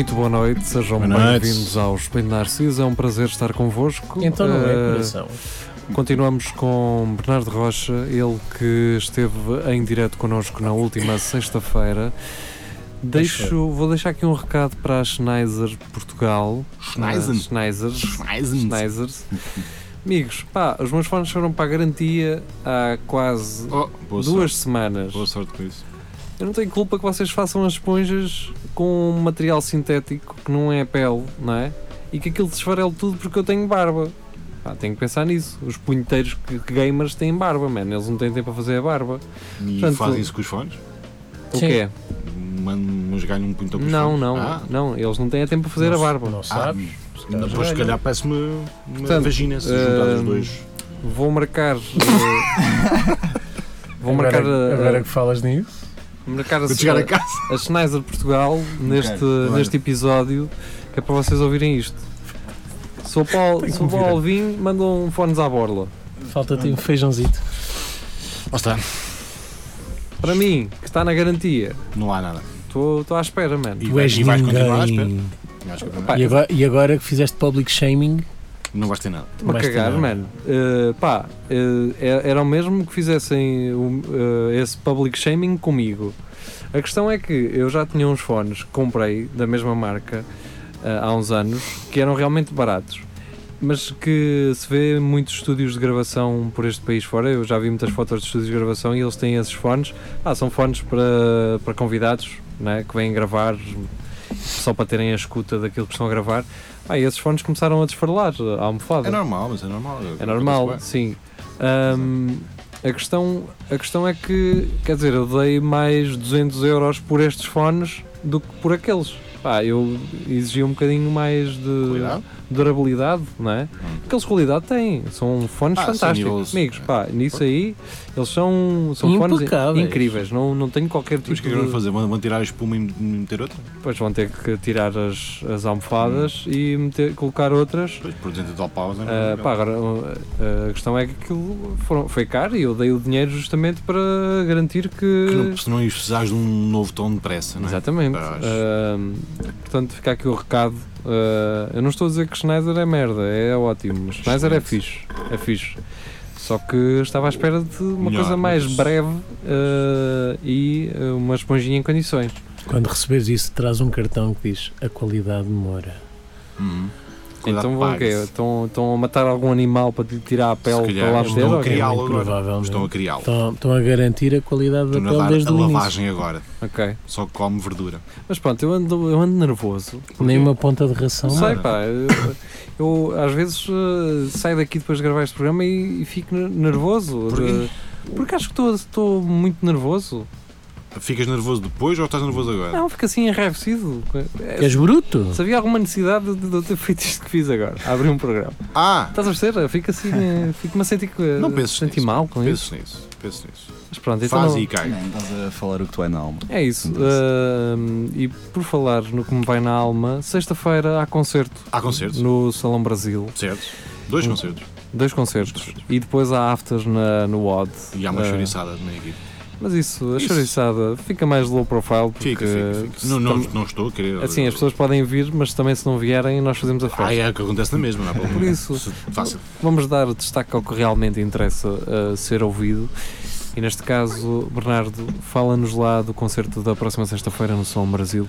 Muito boa noite, sejam bem-vindos ao Espelho Narciso. É um prazer estar convosco. Então não é Eh, coração. Continuamos com Bernardo Rocha, ele que esteve em direto connosco na última sexta-feira. Deixo, vou deixar aqui um recado para a Schneiser Portugal. Ah, Schneisers. Schneisen. Schneisers. Amigos, pá, os meus fones foram para a garantia há quase Oh, duas sorte. semanas. Boa sorte com isso. Eu não tenho culpa que vocês façam as esponjas com um material sintético que não é pele, não é? E que aquilo desfarele tudo porque eu tenho barba. Pá, tenho que pensar nisso. Os punheteiros que- que gamers têm barba, mano. Eles não têm tempo para fazer a barba. E Portanto, fazem isso com os fones? O Sim. quê? Mas ganham um punho com os Não, fones? não, Ah, não. Eles não têm tempo para fazer Não a barba. Não ah, sabes? não, depois se calhar parece-me uma Portanto, vagina se juntar os hum, dois. Vou marcar. eh, vou marcar, agora, a- agora que falas nisso, marcar a, Quando chegar a casa. a Schneider Portugal neste, claro. neste episódio que é para vocês ouvirem isto. Sou Paulo, sou. Paulo Alvim, mandam um fones à borla. falta-te um feijãozito. Lá está. Para mim, que está na garantia, Não há nada. estou à espera, mano. E, Tu vai- és e vais continuar à espera. ninguém. Pá, E agora, e agora que fizeste public shaming, Não vais ter nada. Estou-me a vais ter cagar, nada. mano. Uh, pá, uh, era o mesmo que fizessem uh, esse public shaming comigo. A questão é que eu já tinha uns fones que comprei da mesma marca uh, há uns anos que eram realmente baratos. Mas que se vê muitos estúdios de gravação por este país fora. Eu já vi muitas fotos de estúdios de gravação e eles têm esses fones. Ah, são fones para, para convidados né, que vêm gravar só para terem a escuta daquilo que estão a gravar. Ah, e esses fones começaram a desfarelar a almofada. É normal, mas é normal. É normal, sim. Ahm, a, questão, a questão é que, quer dizer, eu dei mais 200 euros por estes fones do que por aqueles. Pá, eu exigia um bocadinho mais de. Cuidado. Durabilidade, não é? Porque eles qualidade têm, são fones Ah, sim, fantásticos. níveis- Amigos, pá, nisso aí, eles são, são fones incríveis, não, não tenho qualquer tipo Mas o que é que vão de... fazer? Vão, tirar a espuma e meter outra? Pois vão ter que tirar as, as almofadas e meter, colocar outras Pois, por 200 e tal paus. não Ah, é? pá, agora uh, a questão é que aquilo foram- foi caro e eu dei o dinheiro justamente para garantir que. Que não, se não precisares de um novo tom depressa, não é? Exatamente. Ah, portanto, fica aqui o recado. Ah, eu não estou a dizer que Schneider é merda, é ótimo. Schneider é fixe. É fixe. Só que estava à espera de uma Melhor, coisa mais mas- breve ah, e ah, uma esponjinha em condições. quando receberes isso, traz um cartão que diz a qualidade demora. Uhum. Então vão o quê? Estão, estão a matar algum animal para lhe tirar a pele Se para calhar lá meter? estão a criá-lo agora. provavelmente. Estão a criá-lo. Estão, estão a garantir a qualidade da Estão a pele desde a o início. lavagem agora. Ok. Só come verdura. Mas pronto, eu ando, eu ando nervoso. Nem uma ponta de ração. Não sei, pá. Eu, eu, às vezes eh, saio daqui depois de gravar este programa e, e fico ner- nervoso. Porquê? de- porque acho que estou- estou muito nervoso. Ficas nervoso depois ou estás nervoso agora? Não, fico assim enraivecido. É, És bruto? se havia alguma necessidade de, de eu ter feito isto que fiz agora, abrir um programa. Ah! Estás a perceber? Fico assim, eh, fico-me a sentir que Não penses senti nisso. mal com isso. Penso nisso. Penso nisso. Mas pronto, então Faz não- e cai. Não, estás a falar o que tu é na alma. é isso. Ahm, e por falar no que me vai na alma, sexta-feira há concerto Há concertos. no Salão Brasil. Certo. Dois Um- concertos. Dois concertos. E depois há afters na, no WOD. E há uma Ah, chouriçada na equipe. Mas isso, a Isso. chouriçada fica mais low profile porque Fica, fica, fica. Não, não, não estou a querer. assim as pessoas podem vir, mas também se não vierem nós fazemos a festa. Ah, é o que acontece na mesma, não problema. Por isso. Fácil. Vamos dar destaque ao que realmente interessa uh, ser ouvido. E neste caso, Bernardo, fala-nos lá do concerto da próxima sexta-feira no Som Brasil.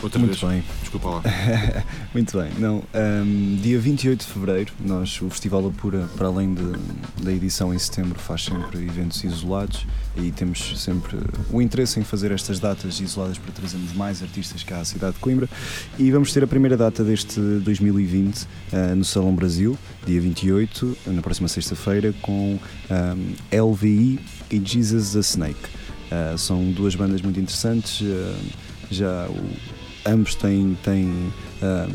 Outra Muito vez. bem, Desculpa lá. muito bem. Não, hum, dia 28 de Fevereiro, nós, o Festival Apura, para além de- da edição em setembro, faz sempre eventos isolados e temos sempre o interesse em fazer estas datas isoladas para trazermos mais artistas cá à cidade de Coimbra. E vamos ter a primeira data deste 2020 ah, no Salão Brasil, dia 28, na próxima sexta-feira, com hum, LVI e Jesus the Snake. Ah, são duas bandas muito interessantes. ah, já o- ambos têm, têm ahm,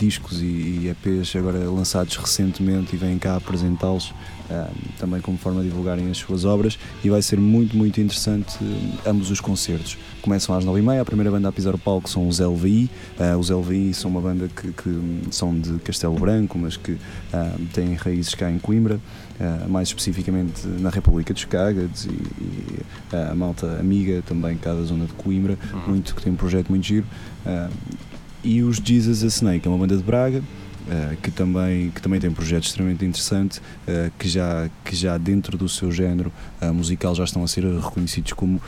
discos e, e EPs agora lançados recentemente e vêm cá apresentá-los ahm, também como forma de divulgarem as suas obras e vai ser muito, muito interessante hum, ambos os concertos. Começam às 9h30, a primeira banda a pisar o palco são os LVI. Ah, os LVI são uma banda que, que, são de Castelo Branco, mas que ah, têm raízes cá em Coimbra, ah, mais especificamente na República dos Cágades e, e a malta amiga também cá da zona de Coimbra, muito, que tem um projeto muito giro. Ah, e os Jesus a Snake, é uma banda de Braga. Ah, que, também, que também tem um projeto extremamente interessante, ah, que, já, que já dentro do seu género ah, musical já estão a ser reconhecidos como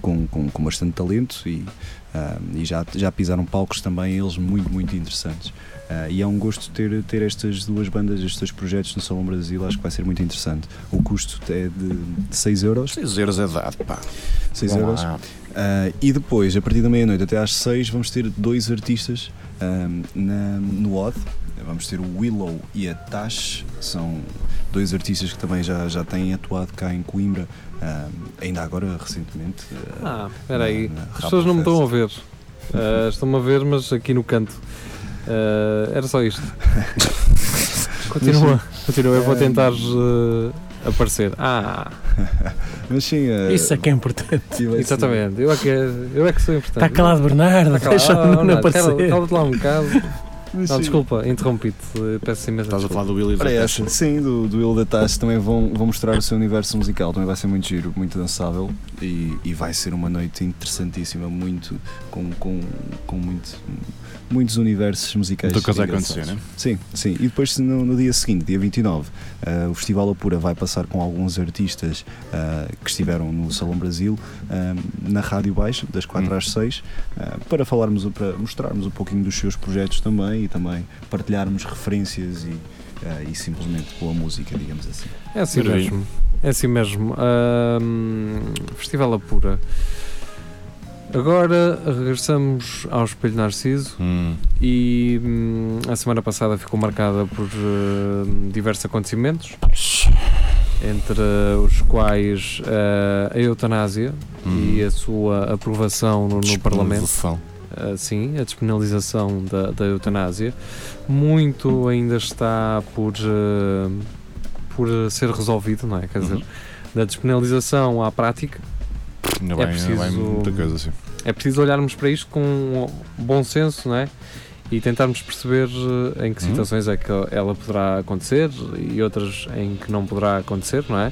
com, com, com bastante talento e, e já, já pisaram palcos também eles muito, muito interessantes. E é um gosto ter, ter estas duas bandas, estes dois projetos no Salão Brasil, acho que vai ser muito interessante. O custo é de, de 6 euros. 6 euros é dado, pá. 6 Vão euros. Ah, e depois, a partir da meia-noite até às 6, vamos ter dois artistas ahm, na- no Odd. Vamos ter o Willow e a Tash, são dois artistas que também já, já têm atuado cá em Coimbra, ahm, ainda agora recentemente. ah, Ah, espera aí. As pessoas não me estão a ver. Ah, Estão-me a ver, mas aqui no canto. Ah, era só isto. Continua, continua. Eu vou tentar ah, aparecer. Ah, Mas sim, ah, Isso é que é importante. exatamente. Eu é que, eu é que sou importante. Está calado, Bernardo. Está calado. o Nuno Bernardo, cala- aparecer. Cala-te lá um bocado. Não, sim. desculpa, interrompi-te. Peço imensa Estás a falar do Willy da essa, sim, do, do Will da Tash também vão, vão mostrar o seu universo musical, também vai ser muito giro, muito dançável e, e vai ser uma noite interessantíssima, muito com, com, com muito, muitos universos musicais. Muita coisa a acontecer, né? Sim, sim. E depois no, no dia seguinte, dia 29, ah, o Festival Apura vai passar com alguns artistas ah, que estiveram no Salão Brasil ah, na Rádio Baixo, das 4 Hum. às 6, ah, para falarmos, para mostrarmos um pouquinho dos seus projetos também e também partilharmos referências e, e simplesmente boa música, digamos assim. É assim mesmo. É assim mesmo. Festival Apura. Agora regressamos ao Espelho Narciso Hum. e hum, a semana passada ficou marcada por hum, diversos acontecimentos, entre os quais ah, a eutanásia Hum. e a sua aprovação no, no Parlamento. Uh, sim, a despenalização da, da eutanásia. Muito ainda está por, uh, por ser resolvido, não é? Quer dizer, Uhum. da despenalização à prática, Ainda É vai, ainda preciso- muita coisa assim. é preciso olharmos para isto com bom senso, não é? E tentarmos perceber uh, em que Uhum. situações é que ela poderá acontecer e outras em que não poderá acontecer, não é?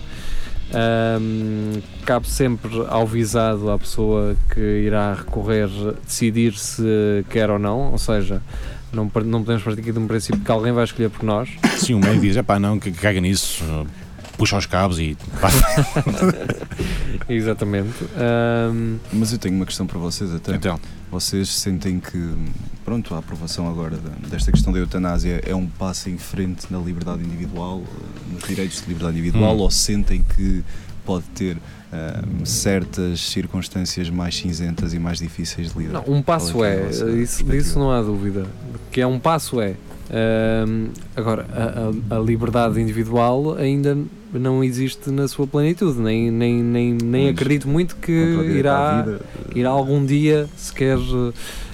Ahm, cabe sempre ao visado, à pessoa que irá recorrer, decidir se quer ou não, ou seja, não, não podemos partir aqui de um princípio que alguém vai escolher por nós. Sim, o médico diz: é pá, não, que caga nisso, puxa os cabos e. Exatamente. Ahm, Mas eu tenho uma questão para vocês até. Então, Vocês sentem que, pronto, a aprovação agora desta questão da eutanásia é um passo em frente na liberdade individual, eh, nos direitos de liberdade individual, Hum. ou sentem que pode ter ah, certas circunstâncias mais cinzentas e mais difíceis de lidar? não, um passo é é, é isso, disso não há dúvida. Que é um passo é. Agora, a, a- liberdade individual ainda não existe na sua plenitude, nem, nem, nem, nem acredito muito que irá, vida, irá algum dia sequer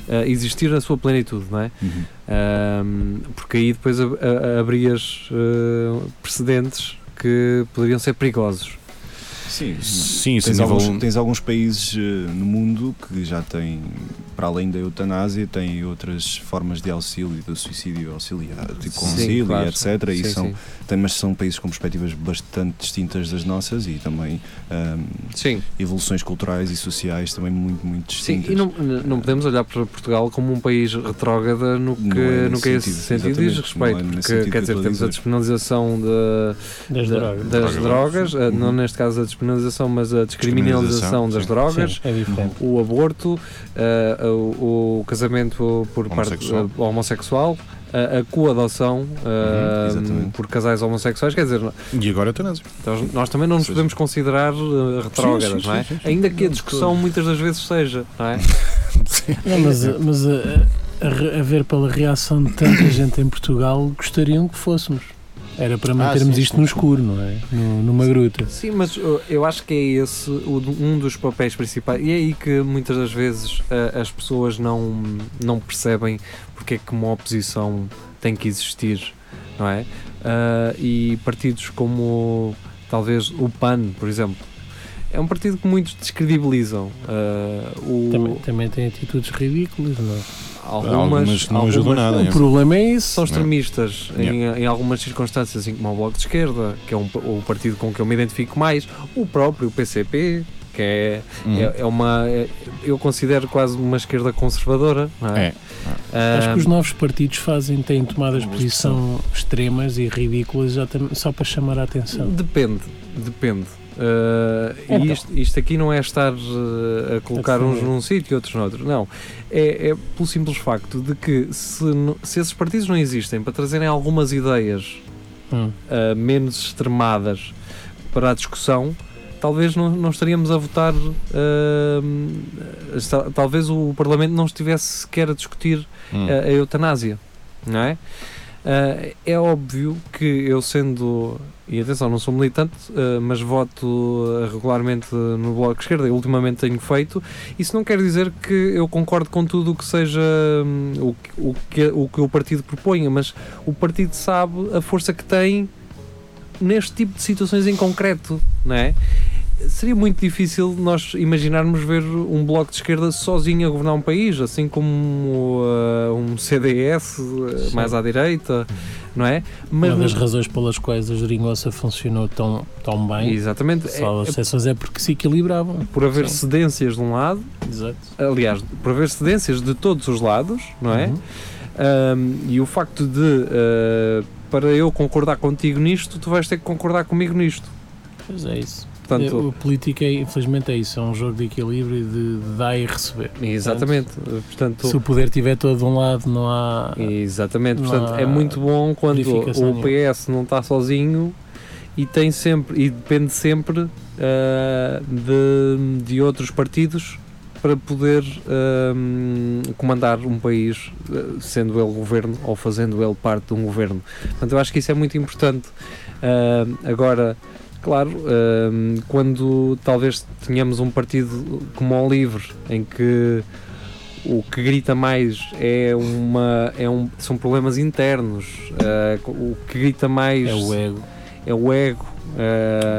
eh, existir na sua plenitude, não é? uhum. Ahm, porque aí depois ab- abrias eh, precedentes que poderiam ser perigosos. Sim, sim, Tens nível. alguns, tens alguns países eh, no mundo que já têm, para além da eutanásia, têm outras formas de auxílio, do suicídio auxiliar, tipo com Sim, auxílio, claro. etc. e Sim, são, sim. tem- mas são países com perspectivas bastante distintas das nossas e também ahm, Sim, evoluções culturais e sociais também muito, muito sim, distintas. e não, não podemos olhar para Portugal como um país retrógrada no que, Não é no que esse sentido, diz não é respeito, nesse porque sentido quer que dizer, a temos a despenalização de, Das da- drogas. das Drogas. drogas, eh, não Uhum. neste caso a despenalização, mas a descriminalização das sim. drogas, Sim, é o aborto, eh, o, o casamento por Homossexual. parte eh, homossexual, a, a coadoção eh, exatamente. por casais homossexuais, quer dizer, E agora a eutanásia. nós, nós também não nos seja, podemos considerar eh, retrógradas, sim, não é? sim, sim, sim. Ainda que a discussão muitas das vezes seja, não é? Não, mas mas a, a, a ver pela reação de tanta gente em Portugal, gostariam que fôssemos. Era para mantermos sim, isto no escuro, não é? No- numa gruta. Sim, mas uh, eu acho que é esse um dos papéis principais. E é aí que muitas das vezes as pessoas não, não percebem porque é que uma oposição tem que existir, não é? Uh, e partidos como talvez o PAN, por exemplo, é um partido que muitos descredibilizam. Uh, o, Também, também tem atitudes ridículas, não é? Algumas, Algumas não ajudam algumas- nada. O é. problema é isso. são extremistas em, Yeah. em algumas circunstâncias, assim como o Bloco de Esquerda, que é um, o partido com que eu me identifico mais, o próprio PCP, que é, Hum. é, é uma. é- eu considero quase uma esquerda conservadora. Não é? É. Ah, Acho que os novos partidos fazem, têm tomadas de posição extremas e ridículas só para chamar a atenção. Depende, depende. Ah, Então. E isto, isto aqui não é estar ah, a colocar uns defender. num sítio e outros noutro. Não. É, é pelo simples facto de que se, se esses partidos não existem para trazerem algumas ideias Hum. uh, menos extremadas para a discussão, talvez não, não estaríamos a votar. uh, talvez o Parlamento não estivesse sequer a discutir Hum. a, a eutanásia, não é? Uh, é óbvio que eu sendo, e atenção, não sou militante, uh, mas voto uh, regularmente no Bloco de Esquerda e ultimamente tenho feito, isso não quer dizer que eu concordo com tudo o que seja hum, o, o, que, o que o partido proponha, mas o partido sabe a força que tem neste tipo de situações em concreto, não é? Seria muito difícil nós imaginarmos ver um bloco de esquerda sozinho a governar um país, assim como uh, um CDS uh, mais à direita, não é? Uma das razões pelas quais a geringonça funcionou tão, tão bem, exatamente, só é- as é exceções é porque se equilibravam. por haver Sim. cedências de um lado, Exato. aliás, por haver cedências de todos os lados, não é? Uhum. Um, e o facto de, uh, para eu concordar contigo nisto, tu vais ter que concordar comigo nisto. Pois é isso. Portanto, a política, é, infelizmente, é isso. É um jogo de equilíbrio e de, de dar e receber. exatamente. Portanto, Se o poder estiver todo de um lado, não há. Exatamente, Não portanto há é muito bom quando o PS não está sozinho e tem sempre e depende sempre ah, de, de outros partidos para poder ah, comandar um país, ah, sendo ele governo ou fazendo ele parte de um governo. Portanto, eu acho que isso é muito importante. Ah, agora, claro, ah, quando talvez tenhamos um partido como o Livre, em que o que grita mais é uma, é um, são problemas internos, ah, o que grita mais É o ego. é o ego.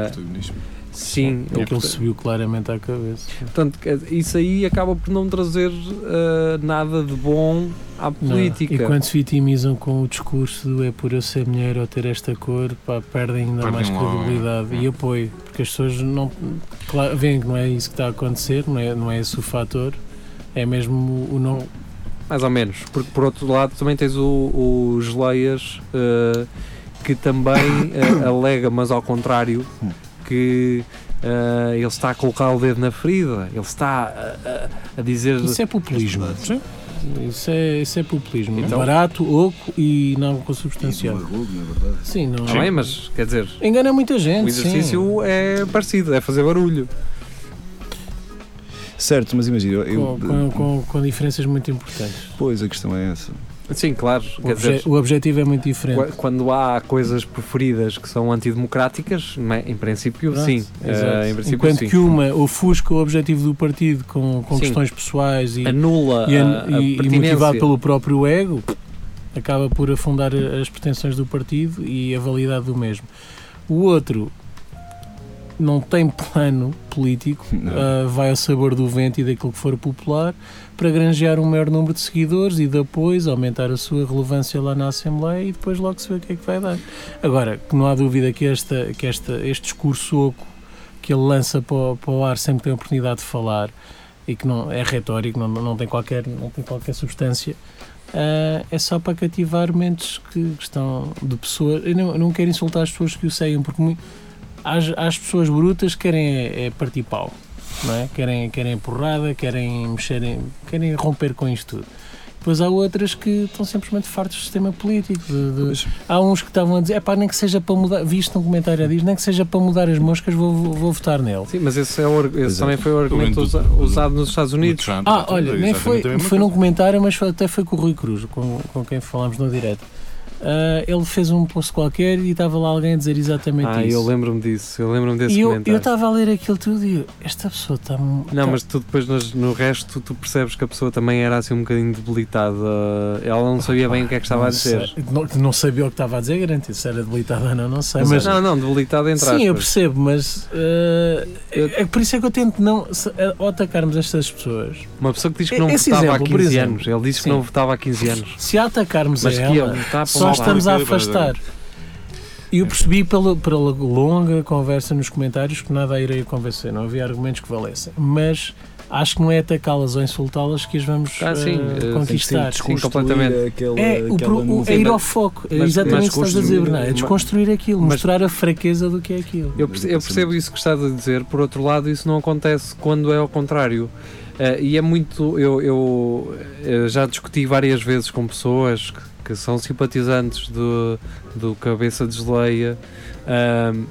Protagonismo. Sim, É o que ele subiu claramente à cabeça. Portanto, isso aí acaba por não trazer ah, nada de bom à Não. política. E quando se vitimizam com o discurso do é por eu ser mulher ou ter esta cor, pá, perdem ainda Perdem mais credibilidade é. e apoio. Porque as pessoas não. Claro, veem que não é isso que está a acontecer, não é, não é esse o fator. É mesmo o não. Mais ou menos, porque por outro lado também tens o, o Geleias ah, que também ah, alega, mas ao contrário, que ah, ele está a colocar o dedo na ferida, ele está a, a- a dizer. Isso é populismo. Sim. Isso é, isso é populismo. Então- Barato, oco e não consubstanciado. Demagogo, na verdade. Sim, não. Bem, mas quer dizer, Engana muita o gente. exercício é parecido, é fazer barulho. Certo, mas imagina, sim. eu, Com, com, com, com diferenças muito importantes. pois a questão é essa. Sim, claro, O, quer obje- dizer, o objetivo é muito diferente. Qu- Quando há coisas preferidas que são antidemocráticas, em princípio, Pronto, sim. Eh, em princípio, Enquanto sim. que uma ofusca o objetivo do partido com, com questões pessoais e, Anula e, a, a e- e motivado pelo próprio ego, acaba por afundar as pretensões do partido e a validade do mesmo. O outro não tem plano político, ah, vai ao sabor do vento e daquilo que for popular para granjear um maior número de seguidores e de apoios, aumentar a sua relevância lá na Assembleia e depois logo se vê o que é que vai dar. Agora, que não há dúvida que, esta, que esta, este discurso oco que ele lança para, o- para o ar sempre tem a oportunidade de falar e que não é retórico, não, não, tem, qualquer, não tem qualquer substância, ah, é só para cativar mentes que, que estão de pessoas. Eu não, não quero insultar as pessoas que o seguem, porque há as pessoas brutas que querem é, é partir pau, não é? Querem, querem porrada, querem mexer, em- querem romper com isto tudo. Depois há outras que estão simplesmente fartos do sistema político. de- de- Há uns que estavam a dizer, é pá, nem que seja para mudar, visto um comentário a diz, nem que seja para mudar as moscas, vou, vou, vou votar nele. Sim, mas esse, é o, esse também foi o argumento usa- do- usado nos Estados Unidos. Trump, Ah, olha, nem foi, foi num comentário, mas foi- até foi com o Rui Cruz, com, com quem falámos no direto. Ah, ele fez um post qualquer e estava lá alguém a dizer exatamente Ah, isso. eu lembro-me disso, eu lembro-me desse e eu comentário. estava a ler aquilo tudo e eu, esta pessoa está. Não, mas tu depois nos- no resto tu percebes que a pessoa também era assim um bocadinho debilitada. Ela não sabia bem o que é que estava a dizer. Não, não sabia o que estava a dizer, garantido. Se era debilitada ou não, não sei. Mas Mas, Não, não, debilitada entre sim, eu percebo, mas ah, Eu- é, é por isso é que eu tento não. Se, ao atacarmos estas pessoas, Uma pessoa que diz que não Esse votava exemplo, há por 15 exemplo. anos. Ele disse que Sim. não votava há 15 anos. se a atacarmos Mas a que ela, falar. estamos a afastar. E eu percebi pela, pela longa conversa nos comentários que nada a irei convencer, não havia argumentos que valessem. Mas acho que não é atacá-las ou insultá-las que as vamos Ah, sim, eh, eh, conquistar. sim, completamente. Aquela, É, o, pro- é ir ao foco, é mas- exatamente o que estás a dizer, Bernardo, é desconstruir aquilo, mas- mostrar a fraqueza do que é aquilo. Eu, perce- eu percebo isso que estás a dizer, por outro lado, isso não acontece quando é ao contrário. Eh, e é muito. Eu, eu, eh, já discuti várias vezes com pessoas que, que são simpatizantes do, do Cabeça de Geleia ahm,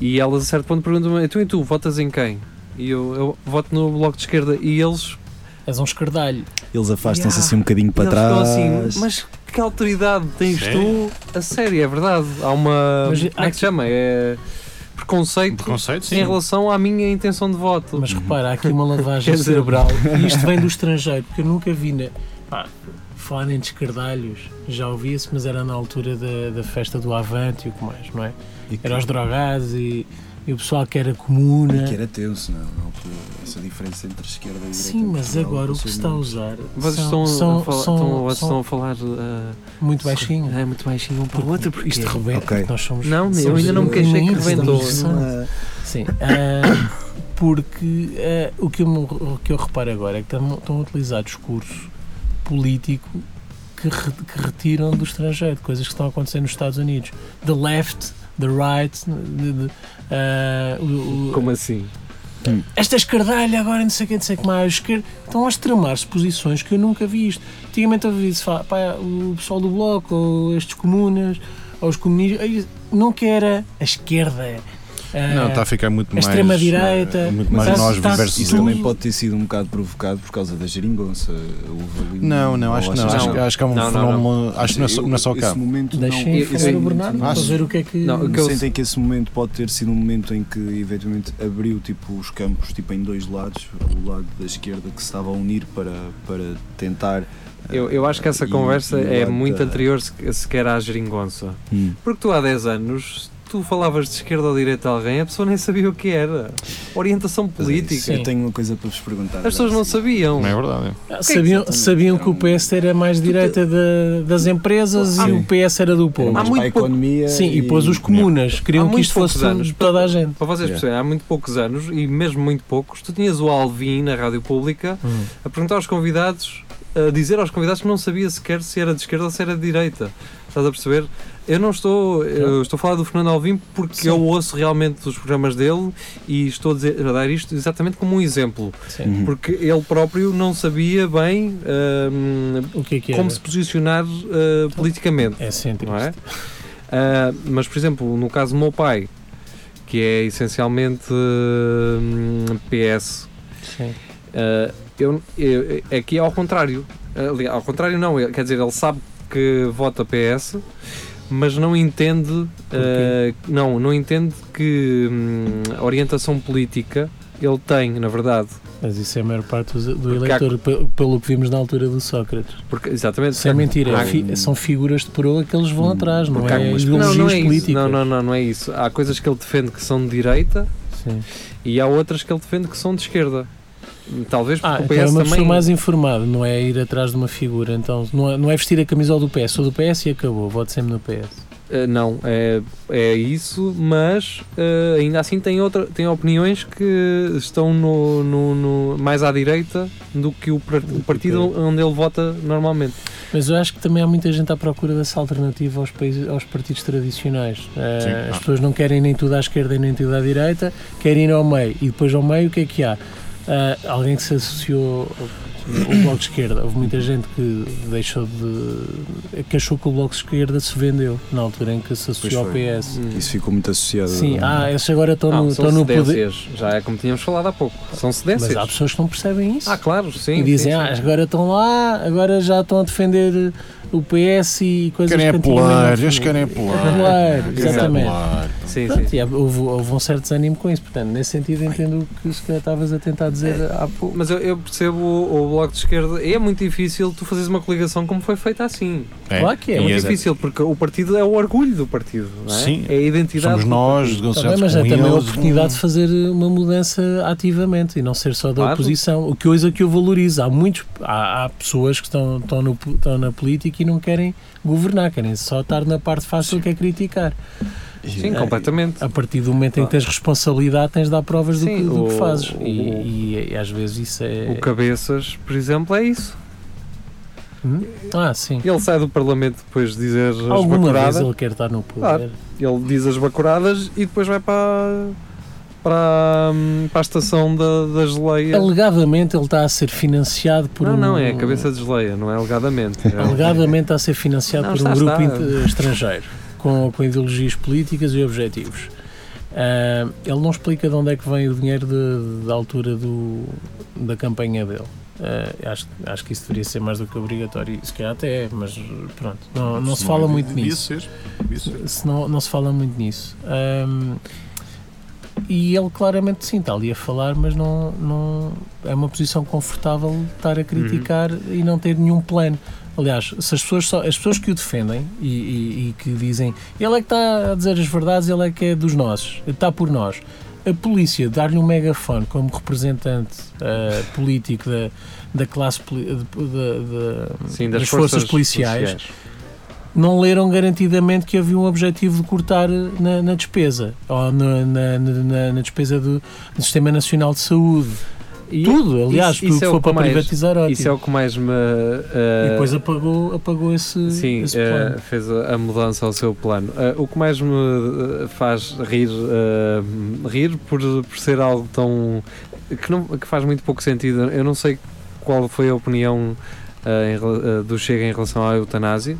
e elas a certo ponto perguntam-me: tu e tu, votas em quem? E eu, eu voto no Bloco de Esquerda. E eles, És um escardalho. Eles afastam-se Yeah. assim um bocadinho para eles ficam trás. assim: mas que autoridade tens Sério? tu? A sério, é verdade. Há uma. Mas como é que se chama? É preconceito Preconceito, em sim. relação à minha intenção de voto. Mas repara, há aqui uma lavagem cerebral e isto vem do estrangeiro, porque eu nunca vi na. Pá, falar em descardalhos, já ouvia-se, mas era na altura da, da festa do Avante e o que mais, não é? E que- Era os drogados e, e o pessoal que era comuna. e que era tenso, não, não essa diferença entre esquerda e direita. Sim, mas Portugal agora o que se está a usar Vocês são, estão, são, a falar, são- estão, a falar ah, muito baixinho. é muito baixinho um para o outro porque Isto rebenta, Ok. porque nós somos. Não, eu somos ainda não me queixei que rebentou. Sim, ah, porque ah, o, que eu, o que eu reparo agora é que estão, estão a utilizar discurso político que, re- que retiram do estrangeiro, coisas que estão a acontecer nos Estados Unidos. The left, the right, de- de- ah, o- o- como assim? esta escardalha agora não sei o que, não sei o que mais. a esquerda- Estão a extremar-se posições que eu nunca vi isto. Antigamente eu vi-se falar, pá, o pessoal do Bloco, ou estes comunas, ou os comunistas, aí, nunca era a esquerda. Ah, Não, está a ficar muito mais. extrema-direita, eh, Muito mas mais nós versus Isso também pode ter sido um bocado provocado por causa da geringonça. Um- Não, não, acho que não. Acho, que- é um Não, não, não. fenómeno. Acho que não é só, não é cá. Deixem falar o Bernardo não- para ver o que é que. Não, Sentem que esse momento pode ter sido um momento em que efetivamente abriu tipo, os campos tipo, em dois lados, o lado da esquerda que se estava a unir para, para tentar. Eu, eu acho que essa conversa e é muito da- anterior se- sequer à geringonça. Hum. Porque tu há 10 anos, tu falavas de esquerda ou direita a alguém, a pessoa nem sabia o que era. Orientação política. Sim. Eu tenho uma coisa para vos perguntar. As pessoas não sabiam. Não é verdade. Ah, Sabiam, sabiam que o PS era mais direita da- das empresas e Sim. o PS era do Era povo. Há muito para a pouco- economia. Sim, e depois os comunas queriam Há que muito isto fosse poucos anos. toda a gente. Para vocês Yeah. perceberem, há muito poucos anos, e mesmo muito poucos, tu tinhas o Alvin na rádio pública Hum. a perguntar aos convidados, a dizer aos convidados que não sabia sequer se era de esquerda ou se era de direita. Estás a perceber? Eu não estou, eu estou a falar do Fernando Alvim porque Sim. eu ouço realmente os programas dele e estou a, dizer- a dar isto exatamente como um exemplo. Sim. Uhum. Porque ele próprio não sabia bem hum, O que é que como se posicionar uh, politicamente. É sempre não é? Ah, mas, por exemplo, no caso do meu pai, que é essencialmente hum, PS, Sim. ah, eu, eu- aqui é ao contrário. Ali- ao contrário, não, ele- quer dizer, ele sabe que vota PS, mas não entende, ah, não, não entende que hum, a orientação política ele tem, na verdade. Mas isso é a maior parte do, Porque há- eleitor, pe- pelo que vimos na altura do Sócrates. Porque, exatamente. Sem mentira, é há- fi- são figuras de proa que eles vão Hum, atrás, não porque há é algumas- não, ideologias não é isso. políticas. Não, não, não, não é isso. Há coisas que ele defende que são de direita Sim. e há outras que ele defende que são de esquerda. Talvez porque Ah, o então é PS uma também. pessoa mais informada, não é ir atrás de uma figura. Então não é, não é vestir a camisola do PS, sou do PS e acabou, voto sempre no PS. Uh, não, é, é isso, mas uh, ainda assim tem, outra, tem opiniões que estão no, no- no- mais à direita do que o, o partido onde ele vota normalmente. Mas eu acho que também há muita gente à procura dessa alternativa aos, países, aos partidos tradicionais. Eh, Sim. as pessoas não querem nem tudo à esquerda nem tudo à direita, querem ir ao meio. E depois ao meio o que é que há? Ah, alguém que se associou, o Bloco de Esquerda. Houve muita gente que deixou de. que achou que o Bloco de Esquerda se vendeu na altura em que se associou ao PS. Hum. Isso ficou muito associado. Sim, ah, esses agora estão Não, no, são estão no poder. Já é como tínhamos falado há pouco. São cedências. Mas há pessoas que não percebem isso. Ah, claro, sim. e dizem, sim, ah, sim. agora estão lá, agora já estão a defender o PS e coisas Querem que apelar, eles querem apelar. Exatamente. apelar. Sim, Pronto, sim. e houve, houve um certo desânimo com isso. Portanto, nesse sentido, entendo o que se calhar estavas a tentar dizer há pouco. Mas eu, eu percebo o, o Bloco de Esquerda. É muito difícil tu fazeres uma coligação como foi feita assim. É. Claro que é. É muito é- difícil, porque o partido é o orgulho do partido. Não é? Sim. É a identidade. Somos do nós, partido. Tá mas com é também a oportunidade de fazer uma mudança ativamente e não ser só da Claro. oposição. O que coisa que eu valorizo. Há muitos, há, há pessoas que estão, estão, no, estão na política e não querem governar, querem só estar na parte fácil que é criticar. Sim, É, completamente. A partir do momento em que tens responsabilidade, tens de dar provas do, Sim, que, do que o- fazes. o- E, e- e às vezes isso é. O Cabeças, por exemplo, é isso. Hum? Ah, sim. Ele sai do Parlamento depois de dizer as Alguma vez bacuradas. ele quer estar no poder. Claro. Ele diz as bacuradas e depois vai para, para, hum, para a estação da, da geleia. Alegadamente ele está a ser financiado por Não, um. não, é a cabeça de geleia, não é alegadamente. É- Alegadamente está a ser financiado Não, por um está, grupo está. estrangeiro com, com ideologias políticas e objetivos. Ah, ele não explica de onde é que vem o dinheiro de- da altura do, da campanha dele. Ah, acho, acho que isso deveria ser mais do que obrigatório. Se calhar até é, mas pronto, não, não se fala muito Devia nisso. Se não, não se fala muito nisso. Ahm, e ele claramente sim, está ali a falar, mas não, não é uma posição confortável estar a criticar e não ter nenhum plano. Aliás, se as pessoas, só, as pessoas que o defendem e, e- e que dizem ele é que está a dizer as verdades, ele é que é dos nossos, está por nós. A polícia dar-lhe um megafone como representante ah, político da, da classe de- de- de- Sim, das, forças, policiais, não leram garantidamente que havia um objetivo de cortar na, na despesa ou na, na- na- na despesa do, do Sistema Nacional de Saúde. E tudo, aliás, isso- tudo isso que é for o para mais- privatizar, ótimo. Isso é o que mais me. eh, E depois apagou, apagou esse, Sim, esse eh, plano. fez a, mudança ao seu plano. Eh, o que mais me faz rir, rir por, por ser algo tão. Que, não, que faz muito pouco sentido. Eu não sei qual foi a opinião em do Chega em relação à eutanásia.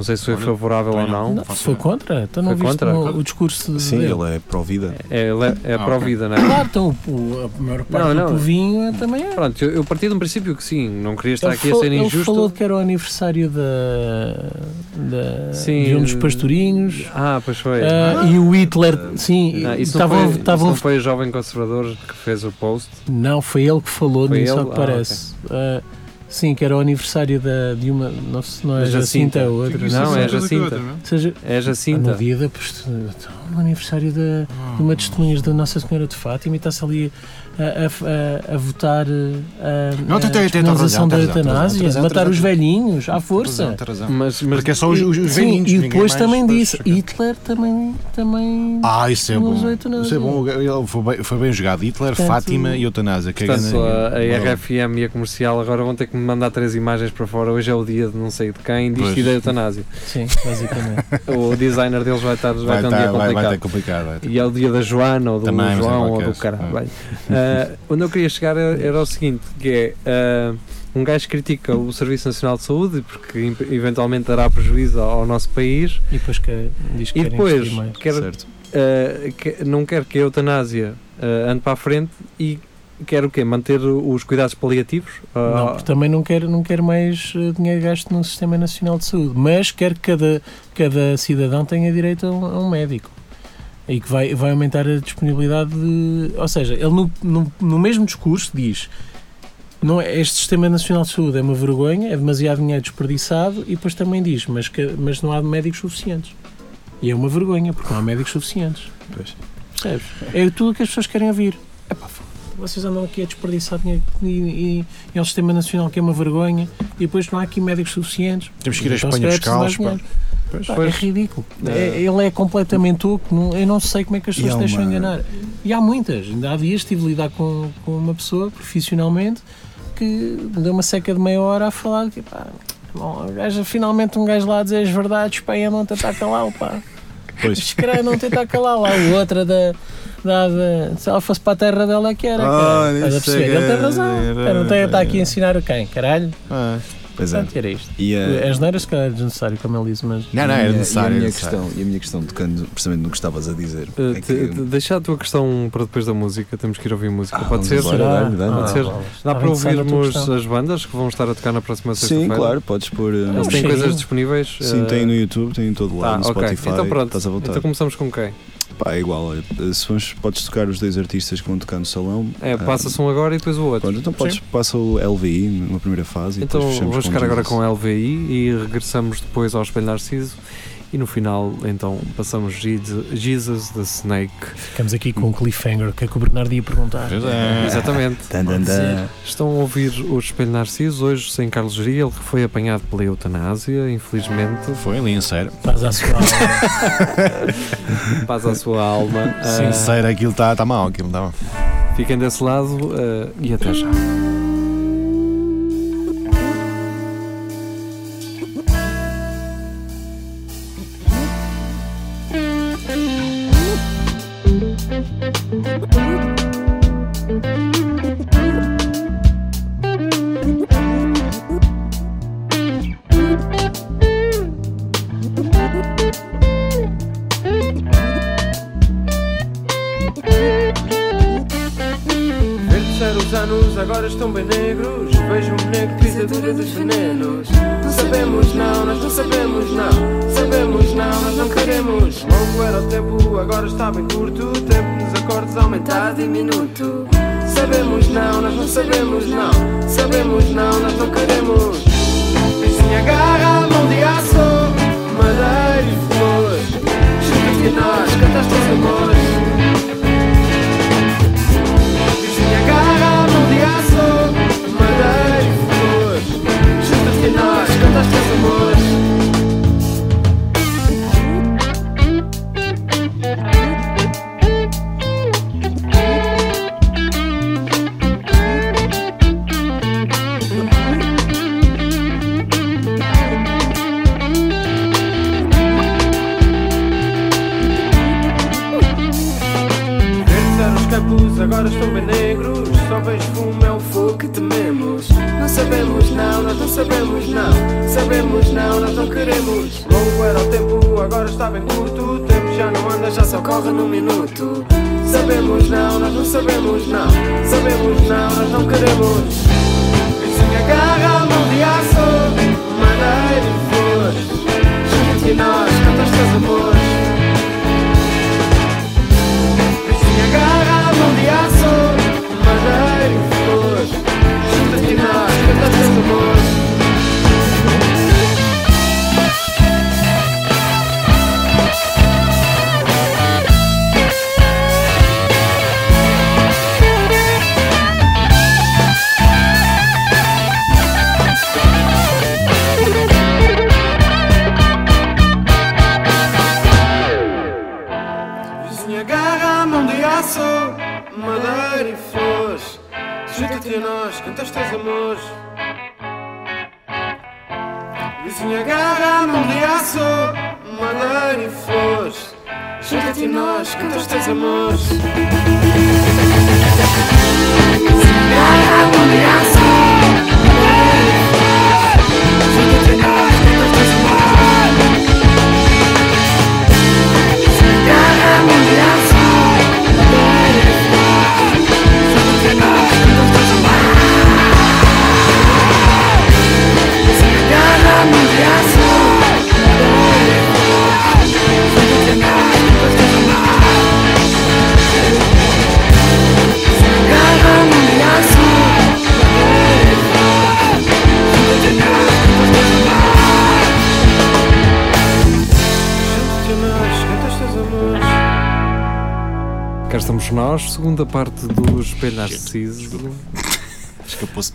Não sei se foi favorável ou não. não. Não, faço foi contra? Então não Foi viste contra? no- o discurso Sim, dele? ele é pró-vida. É, ele é, é Ah, para a ok. vida, não é? Claro, então o- a maior parte Não, não. do povinho é- também é. Pronto, eu, eu parti de um princípio que sim, não queria estar Ele, aqui a ser ele injusto. falou que era o aniversário da, da, Sim, de um dos pastorinhos. Ah, pois foi. Ah, e o Hitler, sim, Não, isso, não foi, isso não foi o jovem conservador que fez o post. Não, foi ele que falou Foi nisso, ele? ao que Ah, parece. Ah, sim, que era o aniversário da, de uma. Não, não é Jacinta, Jacinta. é outra. Não, é Tudo que Jacinta. outra, não é? Seja, É a Jacinta. no dia da, post- no aniversário da, de uma testemunhas da Nossa Senhora de Fátima e está-se ali a, a, a, votar a, Não, a tem- tem- tem despenalização da eutanásia, matar os velhinhos, à Tem força. razão, tem razão. Mas, mas Porque é só os, os, os Sim, velhinhos. e depois mais também disse. Hitler também, também Ah, isso é bom. Usou eutanásia. Isso é bom. Ele Foi bem, foi bem jogado. Hitler, Portanto, Fátima e eutanásia. Que é Portanto, grande- a, a. RFM e a comercial agora vão ter que me mandar três imagens para fora. Hoje é o dia de não sei de quem, disto Pois. e da eutanásia. Sim, basicamente. O designer deles vai, estar, vai, Vai, ter um dia vai, complicado. vai ter complicado. vai ter. E é o dia da Joana, ou do Também, é João, ou do caralho. Ah. Ah, onde eu queria chegar era, era o seguinte, que é... ah, um gajo critica o Serviço Nacional de Saúde porque eventualmente dará prejuízo ao nosso país E depois que, diz que e depois quer, Certo. ah, que- não quer que a eutanásia ande para a frente e quer o quê? Manter os cuidados paliativos? Não, porque também não quer, não quer mais dinheiro gasto no Sistema Nacional de Saúde, mas quer que cada, cada cidadão tenha direito a um, a um médico. E que vai, vai aumentar a disponibilidade de. Ou seja, ele no, no, no mesmo discurso diz. Não é, este Sistema Nacional de Saúde é uma vergonha, é demasiado dinheiro desperdiçado, e depois também diz, mas, que, mas não há médicos suficientes. E é uma vergonha, porque não há médicos suficientes. Pois. Percebes? É tudo o que as pessoas querem ouvir. Epá, f- vocês andam aqui a desperdiçar dinheiro e, e, e é um sistema nacional que é uma vergonha e depois não há aqui médicos suficientes. Temos que ir a Então, Espanha calhar buscá-los. Pá. mais dinheiro. Pá, é ridículo. É- ele é completamente oco. não- Eu não sei como é que as pessoas se deixam uma- enganar. E há muitas. Ainda há dias estive a lidar com, com uma pessoa profissionalmente que me deu uma seca de meia hora a falar que pá, bom, o gajo, finalmente um gajo lá a dizer as verdades, pá, e a monta está calado, pá. Pois. Calhar não tenta calar lá. O outra da, da, da- Se ela fosse para a terra dela, é que era. Estás a é? Ele tem razão. Cara, Não tem, está aqui a ensinar quem? Caralho. Ah. Pois é. Portanto, era isto. E, eh, As neiras, se calhar, é desnecessário, como ele disse, mas. Não, não, era minha- necessário. E a minha, era necessário. questão, e a minha questão, tocando precisamente no que estavas a dizer, Uh, é que. deixa a tua questão para depois da música, temos que ir ouvir música. Ah, Pode ser? Pode ser. bolas. Dá para ouvirmos as bandas que vão estar a tocar na próxima Sim, sexta-feira? claro, podes pôr. eh, Eles Um têm cheirinho. coisas disponíveis? Sim, Uh, tem no YouTube, tem em todo lado, no ok. Spotify. Então pronto. Estás à vontade. Então começamos com quem? Pá, é igual, se vamos, podes tocar os dois artistas que vão tocar no salão. É, ah, passa-se um agora e depois o outro. Pronto, então podes, passa o LVI numa primeira fase. e Então vamos ficar agora com a LVI e regressamos depois ao Espelho Narciso e no final então passamos Jesus Jesus the Snake. Ficamos aqui com um cliffhanger, o que é que o Bernardo ia perguntar? É. Exatamente. Dan, dan, dan. Estão a ouvir o Espelho Narciso hoje sem Carlos Geria, ele que foi apanhado pela eutanásia, infelizmente. Foi ali, sério. Faz à sua alma. Paz à sua alma. Sincero, aquilo está tá mal. Aquilo tá... fiquem desse lado ah, e até já.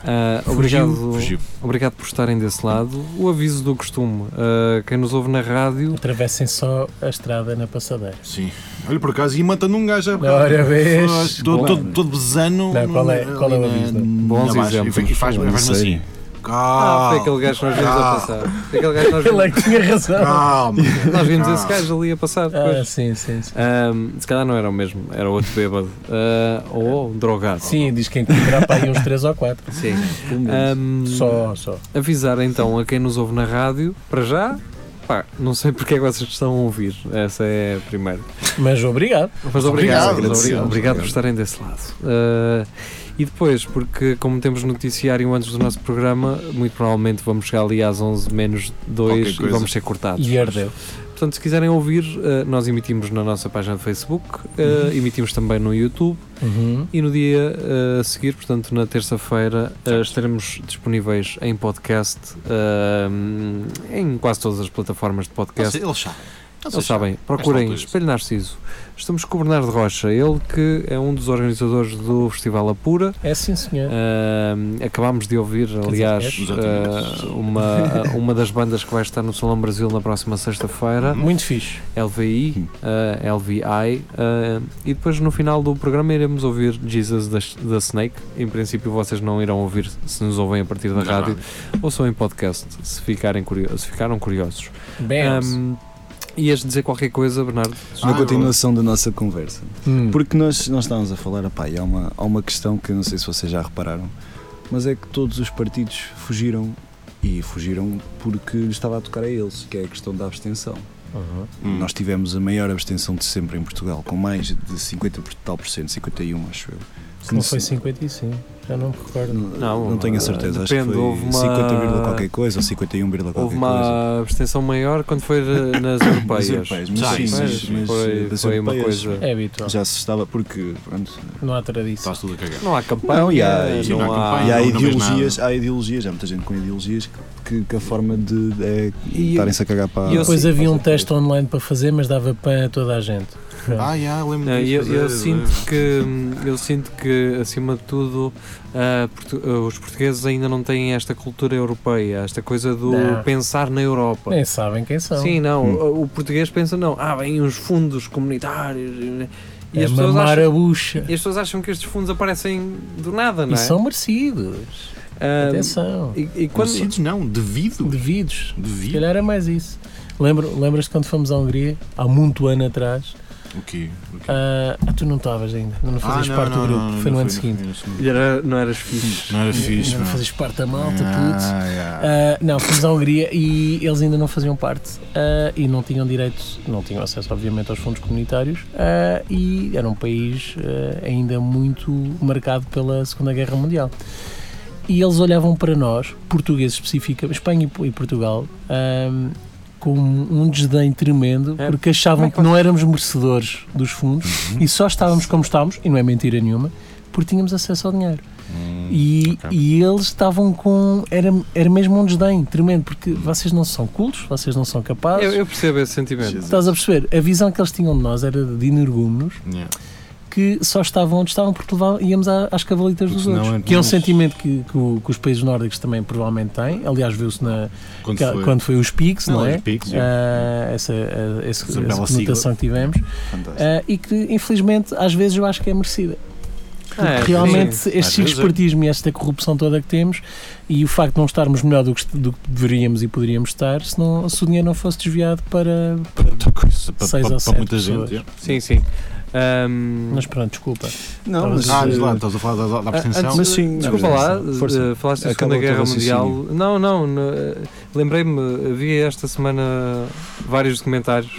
Ah, obrigado, Fugiu. obrigado por estarem desse lado. O aviso do costume. ah, quem nos ouve na rádio, Atravessem só a estrada na passadeira. Sim. Olha, por acaso, ia matando um gajo. Ora, vês? Todo, todo, todo besano. Não, qual é- qual é o aviso? Bons exemplos. E faz-me sério. Assim. Ah, foi Calma. aquele gajo que nós vimos a Calma. passar. Foi aquele gajo que nós Ele é vimos, que tinha razão. Calma. nós vimos esse Calma. gajo ali a passar Ah, sim, sim, sim. Ahm, se calhar não era o mesmo, era outro bêbado. Ah, ou um drogado. Sim, diz que encontrará para aí uns 3 ou 4. Sim. Ahm, Só, só. avisar então a quem nos ouve na rádio, para já, pá, não sei porque é que vocês estão a ouvir. Essa é a primeira. Mas obrigado. Mas obrigado, Obrigado, obrigado, obrigado por estarem desse lado. Uh, e depois, porque como temos noticiário antes do nosso programa, muito provavelmente vamos chegar ali às 11 menos 2 Qualquer e vamos ser cortados. E ardeu. Portanto, se quiserem ouvir, uh, nós emitimos na nossa página de Facebook, uh, emitimos também no YouTube Uhum. e no dia uh, a seguir, portanto na terça-feira, estaremos disponíveis em podcast, em quase todas as plataformas de podcast. Eles sabem. Eles sabem, procurem. Espelho Narciso. Estamos com o Bernardo Rocha, ele que é um dos organizadores do Festival Apura. É sim, senhor. Ahm, acabámos de ouvir, aliás, exatamente. uma, uma das bandas que vai estar no Salão Brasil na próxima sexta-feira, Muito fixe. LVI, ah, LVI. ah, e depois no final do programa iremos ouvir Jesus da, Snake. Em princípio, vocês não irão ouvir se nos ouvem a partir da Da rádio ou só em podcast, se, ficarem curio- se ficaram curiosos. Bem. Ahm, ias dizer qualquer coisa, Bernardo? Na Ah, continuação da nossa conversa. Hum. Porque nós, nós estávamos a falar, opá, e há uma, há uma questão que eu não sei se vocês já repararam, mas é que todos os partidos fugiram e fugiram porque lhes estava a tocar a eles, que é a questão da abstenção. Uhum. Hum. Nós tivemos a maior abstenção de sempre em Portugal, com mais de 50 por tal por cento, 51 acho eu. Se não foi 55, já não me recordo. Não, não tenho a certeza, acho depende, que foi houve uma- 50, qualquer coisa ou 51, qualquer Houve coisa. uma abstenção maior quando foi nas europeias. Europeias, mas sim, mas, mas foi, das foi uma coisa. É habitual. já se estava porque, pronto, Não há tradição. Está tudo a cagar. Não há campanha, Não, e há- não, e não há há. campanha. E há não- não ideologias, há ideologias, há muita gente com ideologias que, que a forma de é estarem-se a cagar para e eu Depois sim, havia um teste online para fazer, mas dava para toda a gente. Ah, já, lembro Não, disso. eu, eu é- sinto que eu sinto que acima de tudo ah, portu- ah, os portugueses ainda não têm esta cultura europeia, esta coisa do Não. pensar na Europa. Nem sabem quem são. Sim, não, Hum. o, o português pensa não, ah, vêm os fundos comunitários e, e é as pessoas acham, a bucha. e as pessoas acham que estes fundos aparecem do nada, não E é? são merecidos. Ah, Atenção. e, e quando, Merecidos não, devidos. Devidos. Se Devido. calhar é mais isso. Lembro, lembras-te quando fomos à Hungria, há muito ano atrás? O quê? O quê? Ah, ah, tu não estavas ainda, não fazias Ah, parte não, do grupo, não, não, foi no ano seguinte. E era, não eras fixe. Não era fixe, não não. fazias parte da malta, Ah, puto. já. Ah, não, fomos à Hungria e eles ainda não faziam parte ah, e não tinham direito, não tinham acesso, obviamente, aos fundos comunitários ah, e era um país ah, ainda muito marcado pela Segunda Guerra Mundial. E eles olhavam para nós, portugueses especificamente, Espanha e Portugal, com um desdém tremendo, É. porque achavam é que que não éramos merecedores dos fundos Uhum. e só estávamos como estávamos, e não é mentira nenhuma, porque tínhamos acesso ao dinheiro. Hum, E, ok. e eles estavam com. Era, era mesmo um desdém tremendo, porque vocês não são cultos, vocês não são capazes. Eu, eu percebo esse sentimento. Estás a perceber? A visão que eles tinham de nós era de energúmenos Yeah. Que só estavam onde estavam porque levavam, íamos à- às cavalitas dos outros. é Que é um sentimento que, que, o- que os países nórdicos também provavelmente têm. Aliás, viu-se na, Quando que- foi? quando foi os PICs, não, Não, é? os PICs, Ah, essa, ah, Essa essa bela conotação que tivemos. Ah, e que, infelizmente, às vezes eu acho que é merecida. Porque É, realmente sim. este vezes é. expertismo e esta corrupção toda que temos e o facto de não estarmos melhor do que, do que deveríamos e poderíamos estar se, não, se o dinheiro não fosse desviado para. Para para, Seis para- ou para muita pessoas. gente. Sim, sim. Ahm, Mas pronto, desculpa. Não, mas, Ah, eh, lá, estás a falar da, da Ah, abstenção? antes- Mas sim, desculpa não, lá, força. eh, falaste da Segunda Guerra. Mundial. Não, não, eh, lembrei-me, havia esta semana vários documentários.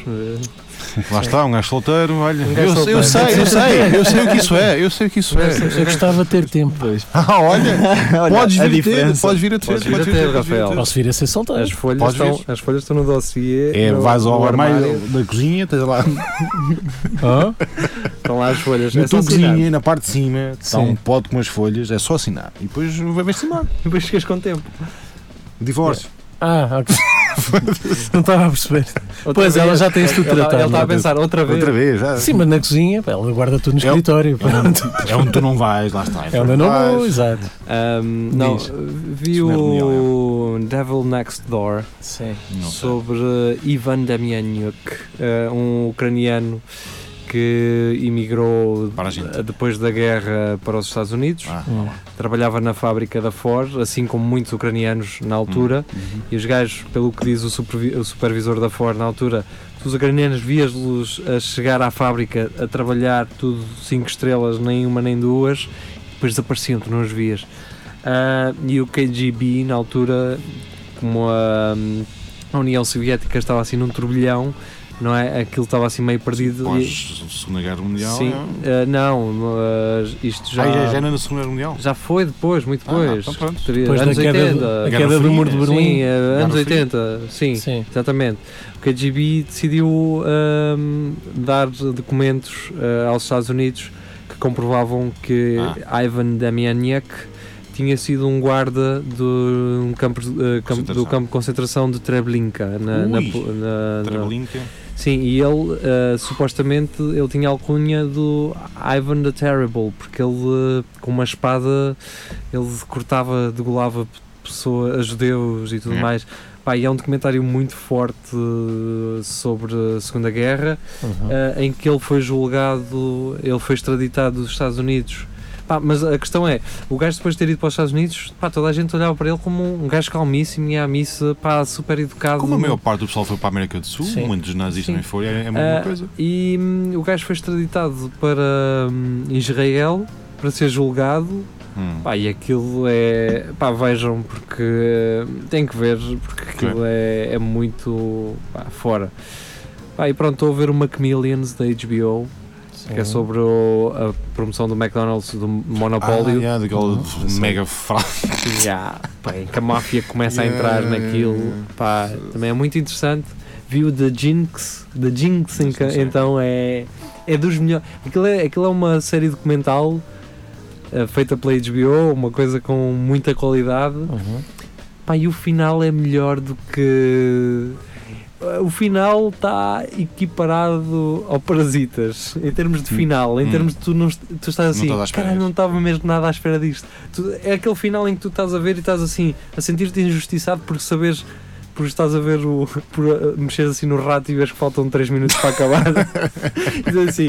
Lá está, um gajo solteiro, olha. Um eu, eu solteiro. sei, eu sei, eu sei o que isso é, eu sei o que isso é. Eu gostava de ter tempo. Ah, olha, Olha, podes vir a ter, podes vir a ter, Podes vir a ter, Rafael. Posso vir a ser solteiro. As folhas, Podes estão, vir. as folhas estão no dossiê. É, no- vais ao armário da cozinha, tens lá? Estão lá as folhas. na é tua assinar. cozinha, na parte de cima, está um pote com as folhas, é só assinar. E depois vai-se embora. Depois ficas com tempo. Divórcio. Ah, ok. não estava a perceber. Outra Pois, ela já tem isso tudo Ele tratado. está a pensar outra vez. Outra vez, já. Sim, mas na cozinha, pá, ela guarda tudo no É escritório. pronto. É onde tu não vais, lá está. É onde eu não vou, vais. exato. Ahm, não, Diz. vi é o Devil Next Door Sim. Sobre Ivan Damianchuk, eh, um ucraniano que emigrou depois da guerra para os Estados Unidos. Ah, Hum. Trabalhava na fábrica da Ford, assim como muitos ucranianos na altura. Uhum. E os gajos, pelo que diz o, supervi- o supervisor da Ford na altura, os ucranianos vias-los a chegar à fábrica a trabalhar tudo 5 estrelas, nem uma nem duas, depois desapareciam, tu não os vias. Ah, e o KGB, na altura, como a, a União Soviética estava assim num turbilhão, não é? Aquilo estava assim meio perdido. e- Pós Segunda Guerra Mundial. Sim, é. ah, não, mas isto já. Já, já, era na Segunda Guerra Mundial. Já foi depois, muito Ah, depois. então pronto. Teria- Depois anos da queda, 80. do, a Guerra queda do Fria, muro de sim. Berlim. Sim, eh, anos Guerra Fria. 80, sim, Sim. exatamente. O KGB decidiu ahm, dar documentos ah, aos Estados Unidos que comprovavam que Ivan Damianiak tinha sido um guarda do, um campo, eh, campo- do campo de concentração de Treblinka. Na, na, na- na- Treblinka. Sim, e ele ah, supostamente ele tinha a alcunha do Ivan the Terrible, porque ele ah, com uma espada ele cortava, degolava pessoas, judeus e tudo É. mais. Pá, e é um documentário muito forte sobre a Segunda Guerra, Uhum. ah, em que ele foi julgado, ele foi extraditado dos Estados Unidos. Pá, mas a questão é, o gajo depois de ter ido para os Estados Unidos, pá, toda a gente olhava para ele como um gajo calmíssimo e à missa, pá, super educado. Como a maior parte do pessoal foi para a América do Sul, Sim. muitos nazis Sim. também foram, é, é a mesma Ah, coisa. E hum, o gajo foi extraditado para hum, Israel para ser julgado. Hum. Pá, e aquilo é. Pá, vejam, porque hum, tem que ver, porque aquilo é, é muito pá, fora. Pá, e pronto, estou a ver o Macmillions da HBO, que é sobre o- a promoção do McDonald's do Monopólio. Ah, yeah, daquele Uhum. mega frase. Yeah, pá, em que a máfia começa a entrar Yeah. naquilo, pá, também é muito interessante. Vi o The Jinx, The Jinx, então é, é dos melhores. Aquilo é, aquilo é uma série documental eh, feita pela HBO, uma coisa com muita qualidade. Uhum. Pá, e o final é melhor do que. O final está equiparado ao Parasitas, em termos de Hum. final, em Hum. termos de tu, não, tu estás assim, caralho, não disto." estava mesmo nada à espera disto. Tu- é aquele final em que tu estás a ver e estás assim, a sentir-te injustiçado porque sabes, porque estás a ver o. por uh, mexer assim no rato e vês que faltam 3 minutos para acabar. diz assim,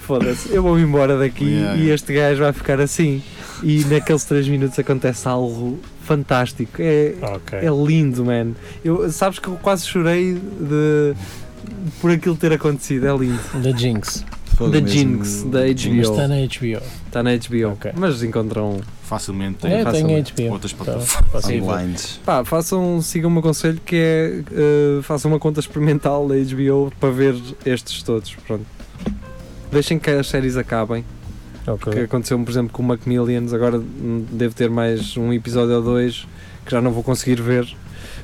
foda-se, eu vou-me embora daqui Yeah, e yeah. este gajo vai ficar assim. E naqueles 3 minutos acontece algo fantástico. É, Ok. é lindo, man. Eu, sabes que eu quase chorei de, por aquilo ter acontecido. É lindo. Da Jinx. Fogo The mesmo. Jinx, da Mas HBO. está na HBO. Está na HBO. Ok. Mas encontram. Facilmente É, tem tem facilmente. HBO. outras Tá, plataformas. Online. Pá, façam, sigam o meu conselho que é eh, façam uma conta experimental da HBO para ver estes todos. Pronto. Deixem que as séries acabem. Ok. Que aconteceu, por exemplo, com o Macmillions. Agora devo ter mais um episódio ou dois que já não vou conseguir ver.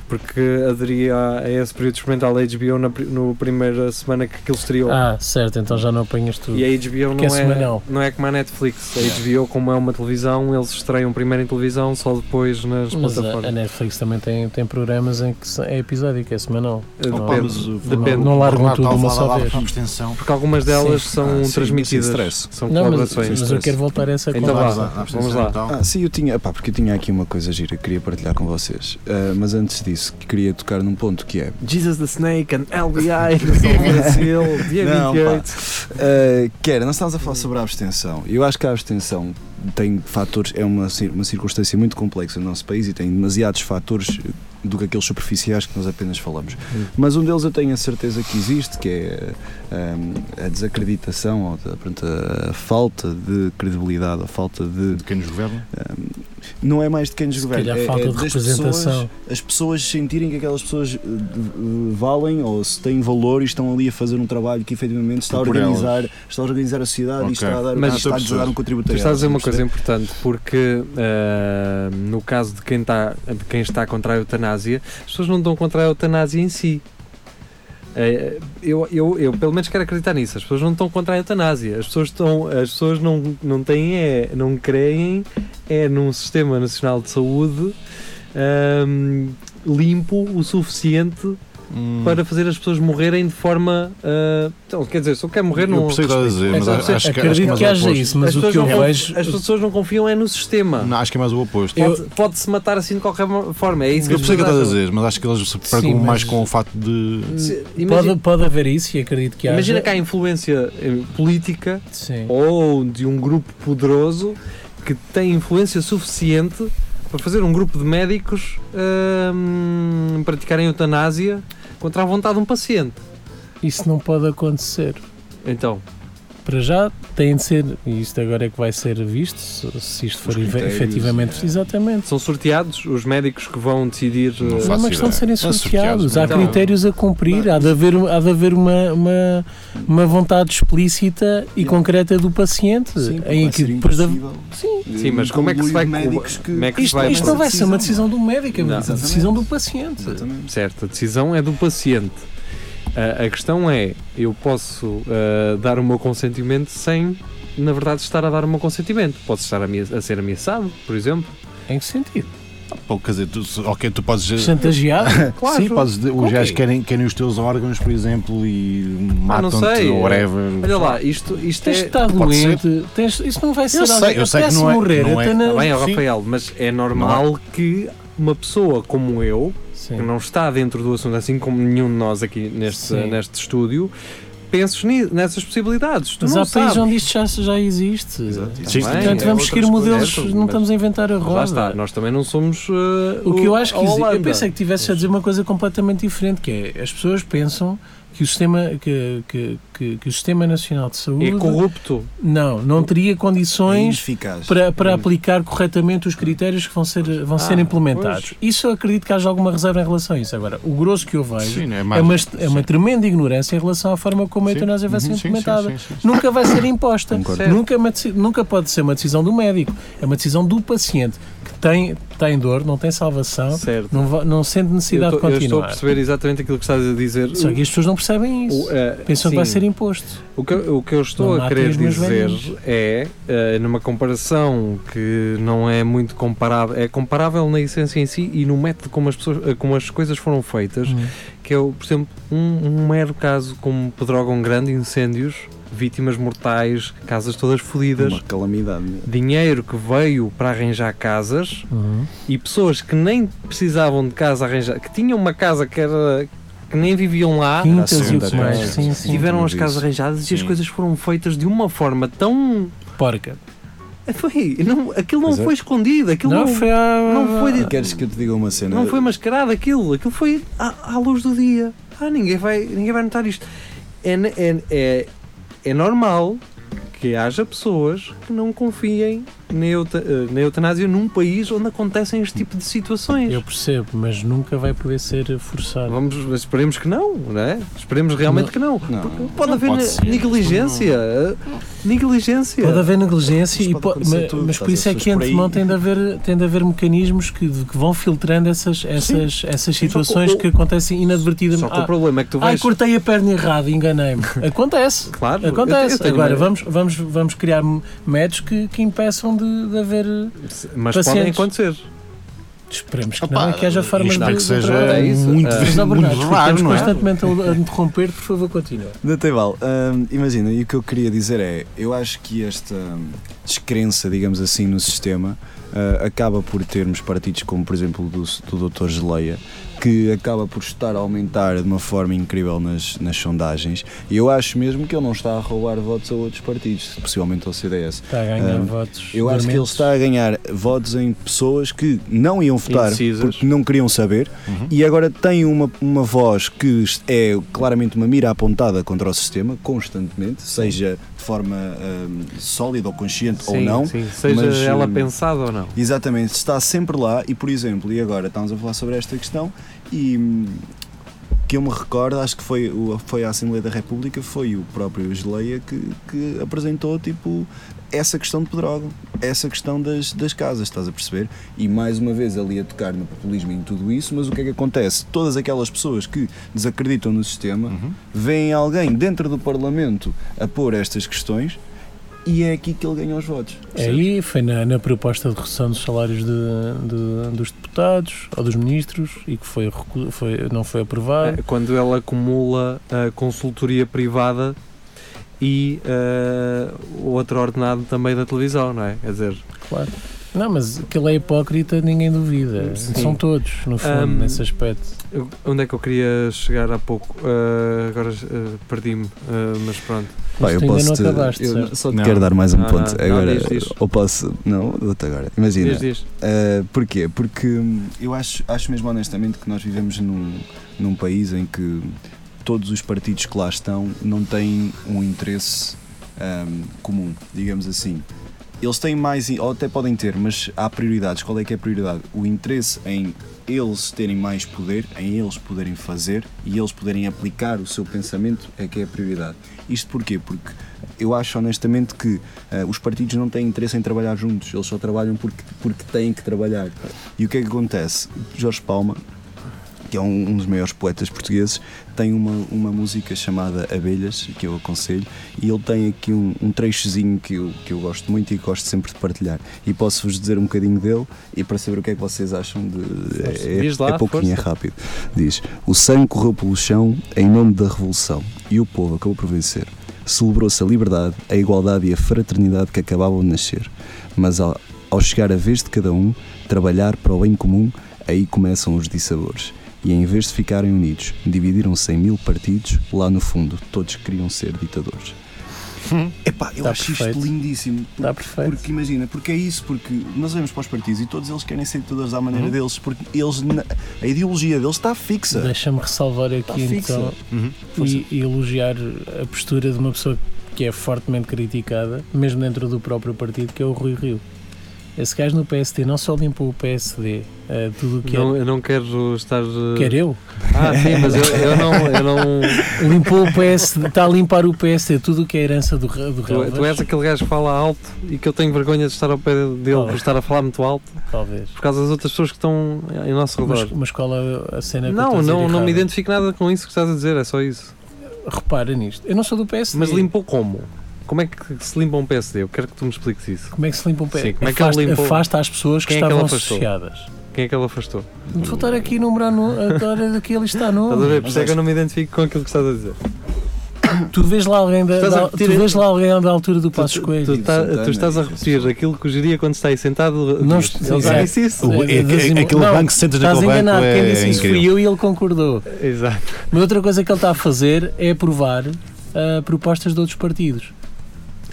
Porque aderi a, esse período experimental da HBO na no primeira semana que aquilo estreou. Ah, certo, então já não apanhas tudo. E a HBO é não é, semanal. não é como a Netflix. A HBO, como é uma televisão, eles estreiam primeiro em televisão, só depois nas Mas a, a plataformas. Netflix também tem, tem programas em que é episódico, é semanal. Eh, Não, Depende. mas o- depende. Não largam Lá, tudo tal, uma lá, só lá, vez. lá. Porque algumas delas Sim. são Ah, sim, transmitidas. São Não, mas, colaborações. mas eu quero voltar a essa Então vamos lá. Então, Ah, sim, eu tinha, pá, porque eu tinha aqui uma coisa gira que queria partilhar com vocês. Ah, mas antes disso, queria tocar num ponto que é. Jesus the Snake and LBI no Brasil, dia Não, 28. Uh, que era, nós estávamos a falar sobre a abstenção. Eu acho que a abstenção tem fatores, é uma, uma circunstância muito complexa no nosso país e tem demasiados fatores do que aqueles superficiais que nós apenas falamos. Mas um deles eu tenho a certeza que existe, que é um, a desacreditação, ou a, a falta de credibilidade, a falta de. de quem nos governa. um, não é mais de quem nos governa, é, falta é de das representação. pessoas, as pessoas sentirem que aquelas pessoas uh, uh, valem ou se têm valor e estão ali a fazer um trabalho que efetivamente está a organizar, está a organizar a sociedade Ok. e está a dar, Mas- está a dar um contributo Tu a estás a dizer uma coisa importante, porque ah, no caso de quem, está, de quem está contra a eutanásia, as pessoas não estão contra a eutanásia em si. Eh, eu, eu, eu pelo menos quero acreditar nisso. As pessoas não estão contra a eutanásia. As pessoas, estão, as pessoas não, não têm, é, não creem é num sistema nacional de saúde ahm, limpo o suficiente Hum, para fazer as pessoas morrerem de forma. ah, então, quer dizer, se eu quero morrer, não. eu percebo o que estás a dizer, mas acho, acho que, acho Acredito que que é mais o haja isso, mas as, o pessoas que eu não, vejo. as pessoas não confiam é no sistema. Não, acho que é mais o oposto. Pode- Pode-se matar assim de qualquer forma. É isso que eu percebo o que estás a dizer, mas acho que eles se preocupam mais com o facto de. Se- Imagina, Pode, pode haver isso e acredito que haja. imagina que há influência eh, política Sim. ou de um grupo poderoso que tem influência suficiente para fazer um grupo de médicos hum, praticarem eutanásia contra a vontade de um paciente. Isso não pode acontecer. Então, Para já tem de ser, e isto agora é que vai ser visto, se, se isto for efetivamente. é. Exatamente. são sorteados os médicos que vão decidir. Não eh, Não é faço uma questão de serem. É sorteados. Há Então- critérios a cumprir, há de haver, há de haver uma, uma, uma vontade explícita e concreta do paciente. Sim, em vai que ser depois da- impossível. Sim. Sim, mas como é que se vai- médicos que... como é que se Isto, vai- isto não vai ser uma decisão do médico, é uma decisão do paciente. Exatamente. Certo, a decisão é do paciente. A questão é, eu posso ah, dar o meu consentimento sem, na verdade, estar a dar o meu consentimento. Posso estar a, ser ameaçado, por exemplo. Em que sentido? Pô, quer dizer, tu, ok, tu podes. Chantageado? Claro. Sim, podes, os Ok. gajos querem, querem os teus órgãos, por exemplo, e Ah, matam-te ou whatever. Olha lá, isto, isto Tens de é. ser. doente. Tens, isso não vai ser Eu sei, eu sei que não é- morrer. não é- até na- Está bem. Rafael, mas é normal que uma pessoa como eu, Sim. que não está dentro do assunto, assim como nenhum de nós aqui neste, Sim. neste estúdio, penses nessas possibilidades. Tu Mas não há países sabes. onde isto já, já existe. Exato. Portanto, é vamos seguir modelos, não estamos a inventar a roda. Lá está, nós também não somos. uh, O que eu acho a que existe, eu pensei que tivesse a dizer uma coisa completamente diferente, que é as pessoas pensam que o sistema que, que, que, que o sistema nacional de saúde é corrupto. não não teria É condições eficaz. para, para Hum. aplicar corretamente os critérios que vão ser vão ser Ah, implementados. Isso eu acredito que haja alguma reserva em relação a isso. Agora, o grosso que eu vejo Sim, é, é mais, uma, é uma sim. tremenda ignorância em relação à forma como a eutanásia vai ser Uhum, sim, sim, implementada. sim, sim, sim. Nunca vai ser imposta. Nunca, é uma nunca pode ser uma decisão do médico. É uma decisão do paciente tem, tem dor, não tem salvação, Certo. não, não sente necessidade estou, de eu estou a continuar. perceber exatamente aquilo que estás a dizer. Só que as pessoas não percebem isso. O, eh, Pensam que vai sim. ser imposto. O que, o que eu estou Não a querer dizer é, eh, numa comparação que não é muito comparável, é comparável na essência em si e no método como as, pessoas, eh, como as coisas foram feitas, Hum. que é, por exemplo, um, um mero caso como Pedrógão Grande, incêndios, vítimas mortais, casas todas fodidas, Uma calamidade. dinheiro que veio para arranjar casas Uhum. e pessoas que nem precisavam de casa arranjar, que tinham uma casa que era que nem viviam lá, Quintas e mais. Sim, sim. tiveram as casas arranjadas e as Sim. coisas foram feitas de uma forma tão Porca. foi, não, aquilo não é. foi escondido, aquilo Não, não, foi a... não foi E queres que eu te diga uma cena? não foi mascarado aquilo, aquilo foi à, à luz do dia. Ah, ninguém vai, ninguém vai notar isto. É, é, é, é normal que haja pessoas que não confiem na, euta, eh, na eutanásia num país onde acontecem este tipo de situações. Eu percebo, mas nunca vai poder ser forçado. Vamos, esperemos que não, não é? Esperemos realmente Não. que não. Não. Porque pode Não haver pode negligência. eh, Negligência. Pode haver negligência, Mas e pode po- acontecer ma- tudo, mas por isso a é que antemão tem de haver, tem de haver mecanismos que, que vão filtrando essas, essas, essas situações o- que acontecem inadvertidamente. Só que o Ah, problema é que tu ai, vais. cortei a perna errada, enganei-me. Acontece. Claro, eu- Acontece. eu tenho Agora, uma- vamos, vamos, vamos criar métodos que, que impeçam de, de haver. Mas pacientes. podem acontecer. Esperemos que Opa, não, e que haja formas de. não é que seja. É isso. muito, na muito raro, estamos não é? constantemente a, interromper, por favor, continua. Da Teival, hum, imagina, e o que eu queria dizer é, eu acho que esta descrença, digamos assim, no sistema ah, acaba por termos partidos como, por exemplo, do, do Dr. Geleia, que acaba por estar a aumentar de uma forma incrível nas, nas sondagens, e eu acho mesmo que ele não está a roubar votos a outros partidos, possivelmente ao CDS. Está a ganhar Ah, votos. Eu acho que ele dormentes. está a ganhar votos em pessoas que não iam votar Indecisas. porque não queriam saber Uhum. e agora tem uma, uma voz que é claramente uma mira apontada contra o sistema, constantemente, seja forma hum, sólida ou consciente ou Sim, não. sim, seja mas, ela hum, pensada ou não. Exatamente, está sempre lá e, por exemplo, e agora estamos a falar sobre esta questão e hum, que eu me recordo, acho que foi, foi a Assembleia da República, foi o próprio Geleia que, que apresentou tipo essa questão de Pedrógão, essa questão das, das casas, estás a perceber? E mais uma vez ali a tocar no populismo e em tudo isso, mas o que é que acontece? Todas aquelas pessoas que desacreditam no sistema Uhum. veem alguém dentro do Parlamento a pôr estas questões e é aqui que ele ganha os votos. É aí foi na, na proposta de redução dos salários de, de- dos deputados ou dos ministros e que foi, foi, não foi aprovado. É, Quando ele acumula a consultoria privada e eh, o outro ordenado também da televisão, não é? Quer dizer, Claro. Não, mas que ele é hipócrita, ninguém duvida. Sim. São todos, no fundo, Ahm, nesse aspecto. onde é que eu queria chegar há pouco? Eh, agora eh, perdi-me, mas pronto. Pá, eu posso não te- acabaste, eu só te Não. quero dar mais um Não, ponto. não, não, Agora, diz, diz. ou posso. Não, dou-te agora. Imagina. Diz, diz. Uh, porquê? Porque eu acho, acho mesmo honestamente que nós vivemos num, num país em que todos os partidos que lá estão não têm um interesse hum, comum, digamos assim. Eles têm mais, ou até podem ter, mas há prioridades. Qual é que é a prioridade? O interesse em eles terem mais poder, em eles poderem fazer e eles poderem aplicar o seu pensamento é que é a prioridade. Isto porquê? Porque eu acho honestamente que eh, os partidos não têm interesse em trabalhar juntos, eles só trabalham porque, porque têm que trabalhar. E o que é que acontece? Jorge Palma, que é um, um dos maiores poetas portugueses, tem uma, uma música chamada Abelhas, que eu aconselho, e ele tem aqui um, um trechozinho que eu, que eu gosto muito e gosto sempre de partilhar. E posso-vos dizer um bocadinho dele e para saber o que é que vocês acham de. É, é, Diz lá, é pouquinho, é força. rápido. Diz: O sangue correu pelo chão em nome da revolução e o povo acabou por vencer. Celebrou-se a liberdade, a igualdade e a fraternidade que acabavam de nascer. Mas ao, ao chegar a vez de cada um trabalhar para o bem comum, aí começam os dissabores. E em vez de ficarem unidos, dividiram-se em mil partidos, lá no fundo todos queriam ser ditadores. Epá, eu Tá acho perfeito. isto lindíssimo. Está perfeito. Porque imagina, porque é isso, porque nós olhamos para os partidos e todos eles querem ser ditadores à Uhum. maneira deles, porque eles, a ideologia deles está fixa. Deixa-me ressalvar aqui então Uhum. e, e elogiar a postura de uma pessoa que é fortemente criticada, mesmo dentro do próprio partido, que é o Rui Rio. Esse gajo no PSD não só limpou o PSD, eh, tudo o que Não, é. eu não quero estar. eh, Quer eu? Ah, sim, mas eu, eu não. Eu não Limpou o PSD, está a limpar o PSD, tudo o que é herança do, do tu, Relvas. tu és aquele gajo que fala alto e que eu tenho vergonha de estar ao pé dele Oh. por estar a falar muito alto Talvez. por causa das outras pessoas que estão em nosso Mas, redor. mas qual é a cena que Não, a não, não me identifico nada com isso que estás a dizer, é só isso. Repara nisto. Eu não sou do PSD. Mas limpou como? Como é que se limpa um PSD? Eu quero que tu me expliques isso. Como é que se limpa um PSD? Sim, como é que ele afasta, limpou? afasta as pessoas que Quem é que estavam ele afastou? associadas. Quem é que ele afastou? Vou estar aqui a numerar no, agora aqui ele está no. Estás a ver? Por isso é que eu não me identifico com aquilo que estás a dizer. Tu vês lá alguém da, Estás a da- tu vês lá alguém da altura do Passo tu, Coelho. tu, tá- tu estás a repetir aquilo que o geria quando está aí sentado. Não diz. estou- Ele já exato. disse isso. O- é- é- aquele Não, banco que sentas Estás naquele banco enganado, quem é disse isso fui eu e ele concordou. Exato. Mas outra coisa que ele está a fazer é aprovar ah, propostas de outros partidos.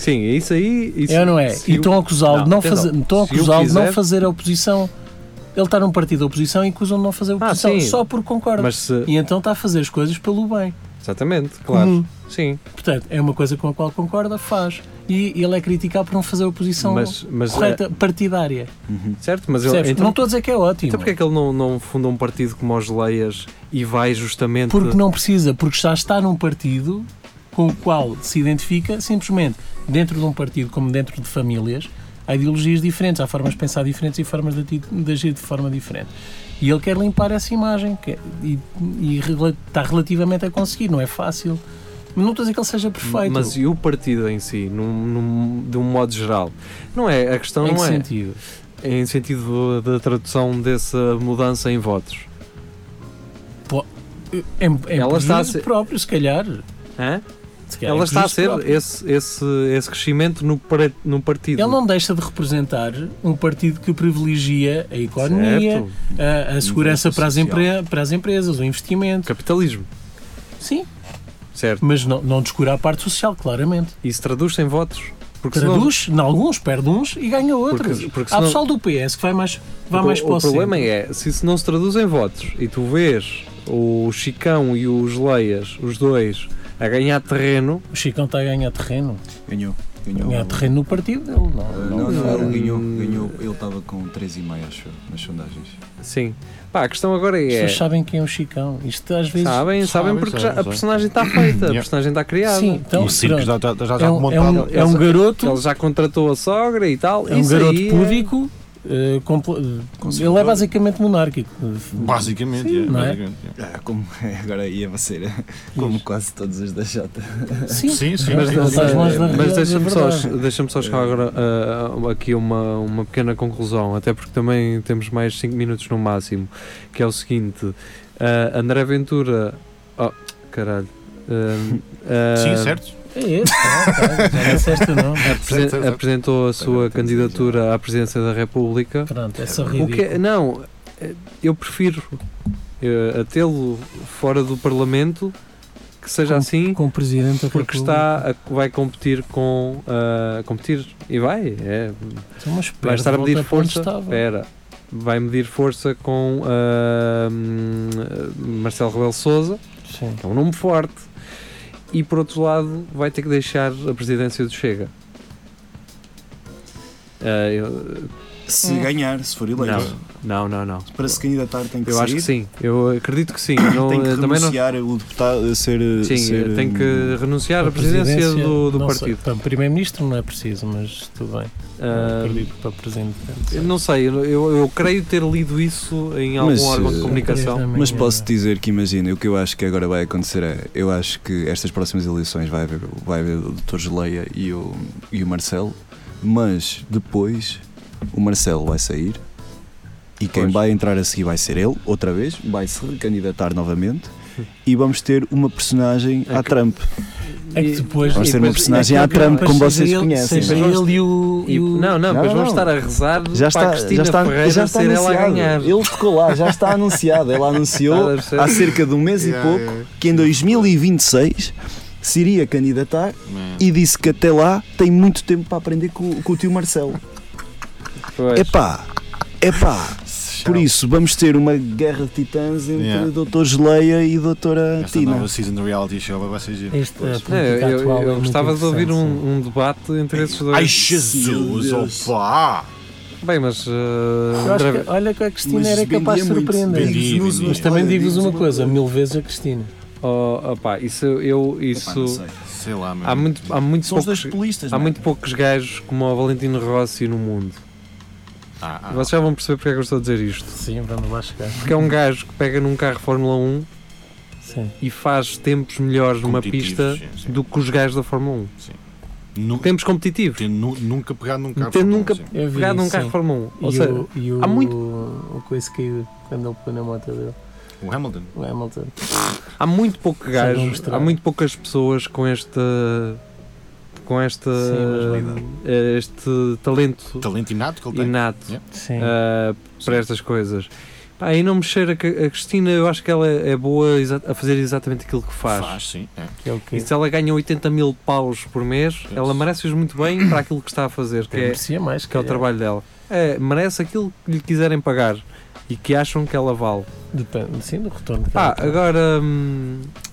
Sim, é isso aí. Isso, é ou não é? E estão a acusá-lo de, Não, fazer, estão a acusá-lo de não fazer a oposição. Ele está num partido de oposição e acusam de não fazer a Ah, oposição sim. só porque concorda. Mas se. E então está a fazer as coisas pelo bem. Exatamente, claro. Comum. Sim. Portanto, é uma coisa com a qual concorda, faz. E ele é criticado por não fazer a oposição Mas, mas correta, partidária. Uhum. é, certo, mas ele, então, não estou a dizer que é ótimo. então porque é que ele não, não funda um partido como os Leias e vai justamente. Porque não precisa, porque já está num partido com o qual se identifica, simplesmente dentro de um partido, como dentro de famílias, há ideologias diferentes, há formas de pensar diferentes e formas de, de agir de forma diferente. E ele quer limpar essa imagem e, e está relativamente a conseguir, não é fácil. Mas não estou a dizer que ele seja perfeito. Mas e o partido em si, num, num- de um modo geral? Não é, a questão em que não é sentido? em sentido da tradução dessa mudança em votos. Em, em Ela está a ser- próprio, se calhar. Hã? Calhar Ela em está a ser próprio. esse, esse, esse crescimento no, no partido. Ele não deixa de representar um partido que privilegia a economia, a, a segurança para as, para as empresas, o investimento. Capitalismo. Sim, Certo. mas não, não descura a parte social, claramente. Isso traduz-se em votos. Porque senão- Traduz, em alguns, perde uns e ganha outros. Porque- porque Há senão- pessoal do PS que vai mais, vai Porque mais o, para o o problema é, se isso não se traduz em votos e tu vês o Chicão e os Leias, os dois, a ganhar terreno, O Chicão está a ganhar terreno. Ganhou. Ganhou. Ganhar terreno no partido dele. Não, não, não, não, não. ele ganhou, ganhou. Ele estava com 3,5, acho eu, nas sondagens. sim. Pá, a questão agora As é. pessoas sabem quem é o Chicão. Isto às vezes. Sabem, sabem Sabem, porque sabem, já, a personagem está feita, a personagem está criada. Sim, então, e o circo já está já, já é, um, é, montado. um, é um garoto, Ele já contratou a sogra e tal. é um garoto aí púdico compl- ele é basicamente monárquico. Basicamente, Sim, é, não é? basicamente, é. Ah, como, agora ia ser como quase todos os da Jota. Sim, Sim, sim, Mas, mas da deixa-me só, deixa só chegar agora ah, aqui uma, uma pequena conclusão, até porque também temos mais 5 minutos no máximo, que é o seguinte, ah, André Ventura, oh, caralho, Sim, certo. É esse, ah, tá, já disseste o nome. apresen- Certo, certo. apresentou a sua candidatura à presidência da República. Pronto, é só O ridículo. que é- não, eh, eu prefiro eh, a tê-lo fora do Parlamento que seja Com- assim, Com o Presidente porque está a- vai competir com ah, competir e vai, é, Então, vai estar a medir força. Espera, vai medir força com hum, Marcelo Rebelo Souza, Sim. que é um nome forte, e por outro lado vai ter que deixar a presidência do Chega. Eu- Se ganhar, se for eleito. não, não, não, não. Para se candidatar tem que Eu sair. acho que sim, eu acredito que sim. Não, Tem que eh, também não, renunciar o deputado a ser. sim, ser, eh, tem que renunciar à Para presidência, do, do não sei. partido. Para Primeiro-Ministro não é preciso, mas tudo bem. Ah, acredito para Presidente. eu não sei, eu, eu creio ter lido isso em algum Mas, órgão de eh, comunicação. Mas posso dizer que imagina, o que eu acho que agora vai acontecer é, eu acho que estas próximas eleições vai haver, vai haver o Dr. Geleia e o, e o Marcelo, mas depois o Marcelo vai sair e quem Pois. vai entrar a seguir vai ser ele, outra vez, vai se recandidatar novamente e vamos ter uma personagem É à que- Trump. É que depois. Vamos ter uma depois- personagem é à Trump como vocês ele- conhecem. Seja Mas vamos- ele e o. E- o- não, não, depois Não, vamos estar a rezar Já para a está, Cristina já está, Ferreira já está ser ela a anunciado. ganhar. Ele ficou lá, já está anunciado. Ele anunciou há cerca de um mês e pouco que em 2026 se iria candidatar Man. e disse que até lá tem muito tempo para aprender com, com o tio Marcelo. Pois. Epá, epá. Por isso vamos ter uma guerra de titãs entre Yeah. Dr. Geleia e Doutora Esta Tina. nova season de reality show vai ser giro. É, eu, é eu muito gostava de ouvir um, um debate entre esses dois. Ai, Jesus, opa! Bem, mas. uh, Eu que, olha que a Cristina Mas era capaz de surpreender. vendia, Mas também digo-vos uma coisa, mil vezes a Cristina. Oh, opá, isso eu. Epá, Isso, não sei. Sei lá, há muito, há muito São poucos. Há é? muito poucos gajos como o Valentino Rossi no mundo. Ah, ah, Vocês já vão perceber porque é que eu estou a dizer isto. Sim, vamos lá chegar. Porque é um gajo que pega num carro Fórmula 1 Sim. e faz tempos melhores numa pista sim, sim. do que os gajos da Fórmula 1. Nu- Tempos competitivos. Tendo nu- nunca pegado num carro. Fórmula nunca sim. Pegado num sim. carro Fórmula 1. Ou e, seja, o, e o, há muito- o coisa caiu quando ele põe na moto dele, O Hamilton. o Hamilton. há muito pouco Só gajo, há muito poucas pessoas com esta com esta Sim, mas eh, este talento Talento inato que ele tem. inato Yeah. Ah, para estas coisas. Pá, e não me cheira que a Cristina, eu acho que ela é boa a fazer exatamente aquilo que faz. Faz, sim. é. é E se ela ganha 80 mil paus por mês, ela merece-os muito bem para aquilo que está a fazer, que é, merecia mais, que é o trabalho dela. É, merece aquilo que lhe quiserem pagar e que acham que ela vale. Depende, sim, do retorno que tem. agora. hum, ah,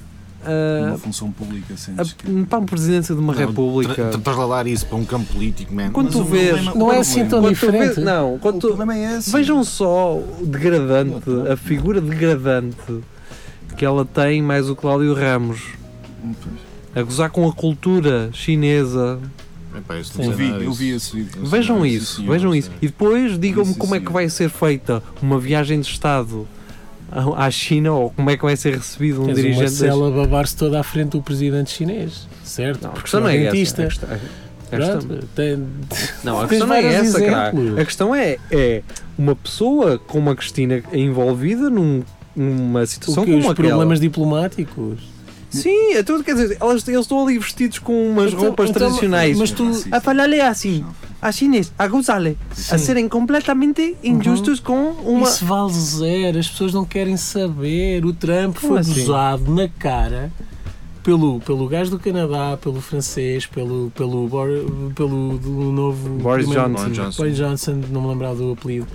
Uma função pública, a- sentes que... para a presidência de uma Não, república. tra- tra- Trasladar isso para um campo político, man. Quando Mas tu o vês. problema- Não é o assim problema- tão vês- diferente. não, O quando tu- problema é esse. vejam só o degradante, a figura degradante que ela tem, mais o Cláudio Ramos, a gozar com a cultura chinesa. Epá, Eu vi, eu vi esse vídeo. Vejam isso, vejam isso. E depois digam-me como é que vai ser feita uma viagem de Estado à China ou como é que vai ser recebido um Tens o dirigente Marcelo a babar-se toda à frente do presidente chinês, certo? Não, a Porque questão não é é essa. dentista. A questão, a questão- Pronto, tem- não, a questão não é essa, cara. A questão é, é uma pessoa como a Cristina envolvida num- numa o situação que, como os aquela. problemas diplomáticos. Sim, é tudo, quer dizer, elas, eles estão ali vestidos com umas Então- roupas então, tradicionais. mas tu- a falar-lhe assim, a chinês, a gozar-lhe, a serem completamente injustos com uma. Isso vale zero, as pessoas não querem saber. O Trump Como foi assim? gozado na cara pelo, pelo gajo do Canadá, pelo francês, pelo, pelo, Bor- pelo do novo Boris primeiro- Johnson. Boris Johnson. Boris Johnson, não me lembrava do apelido.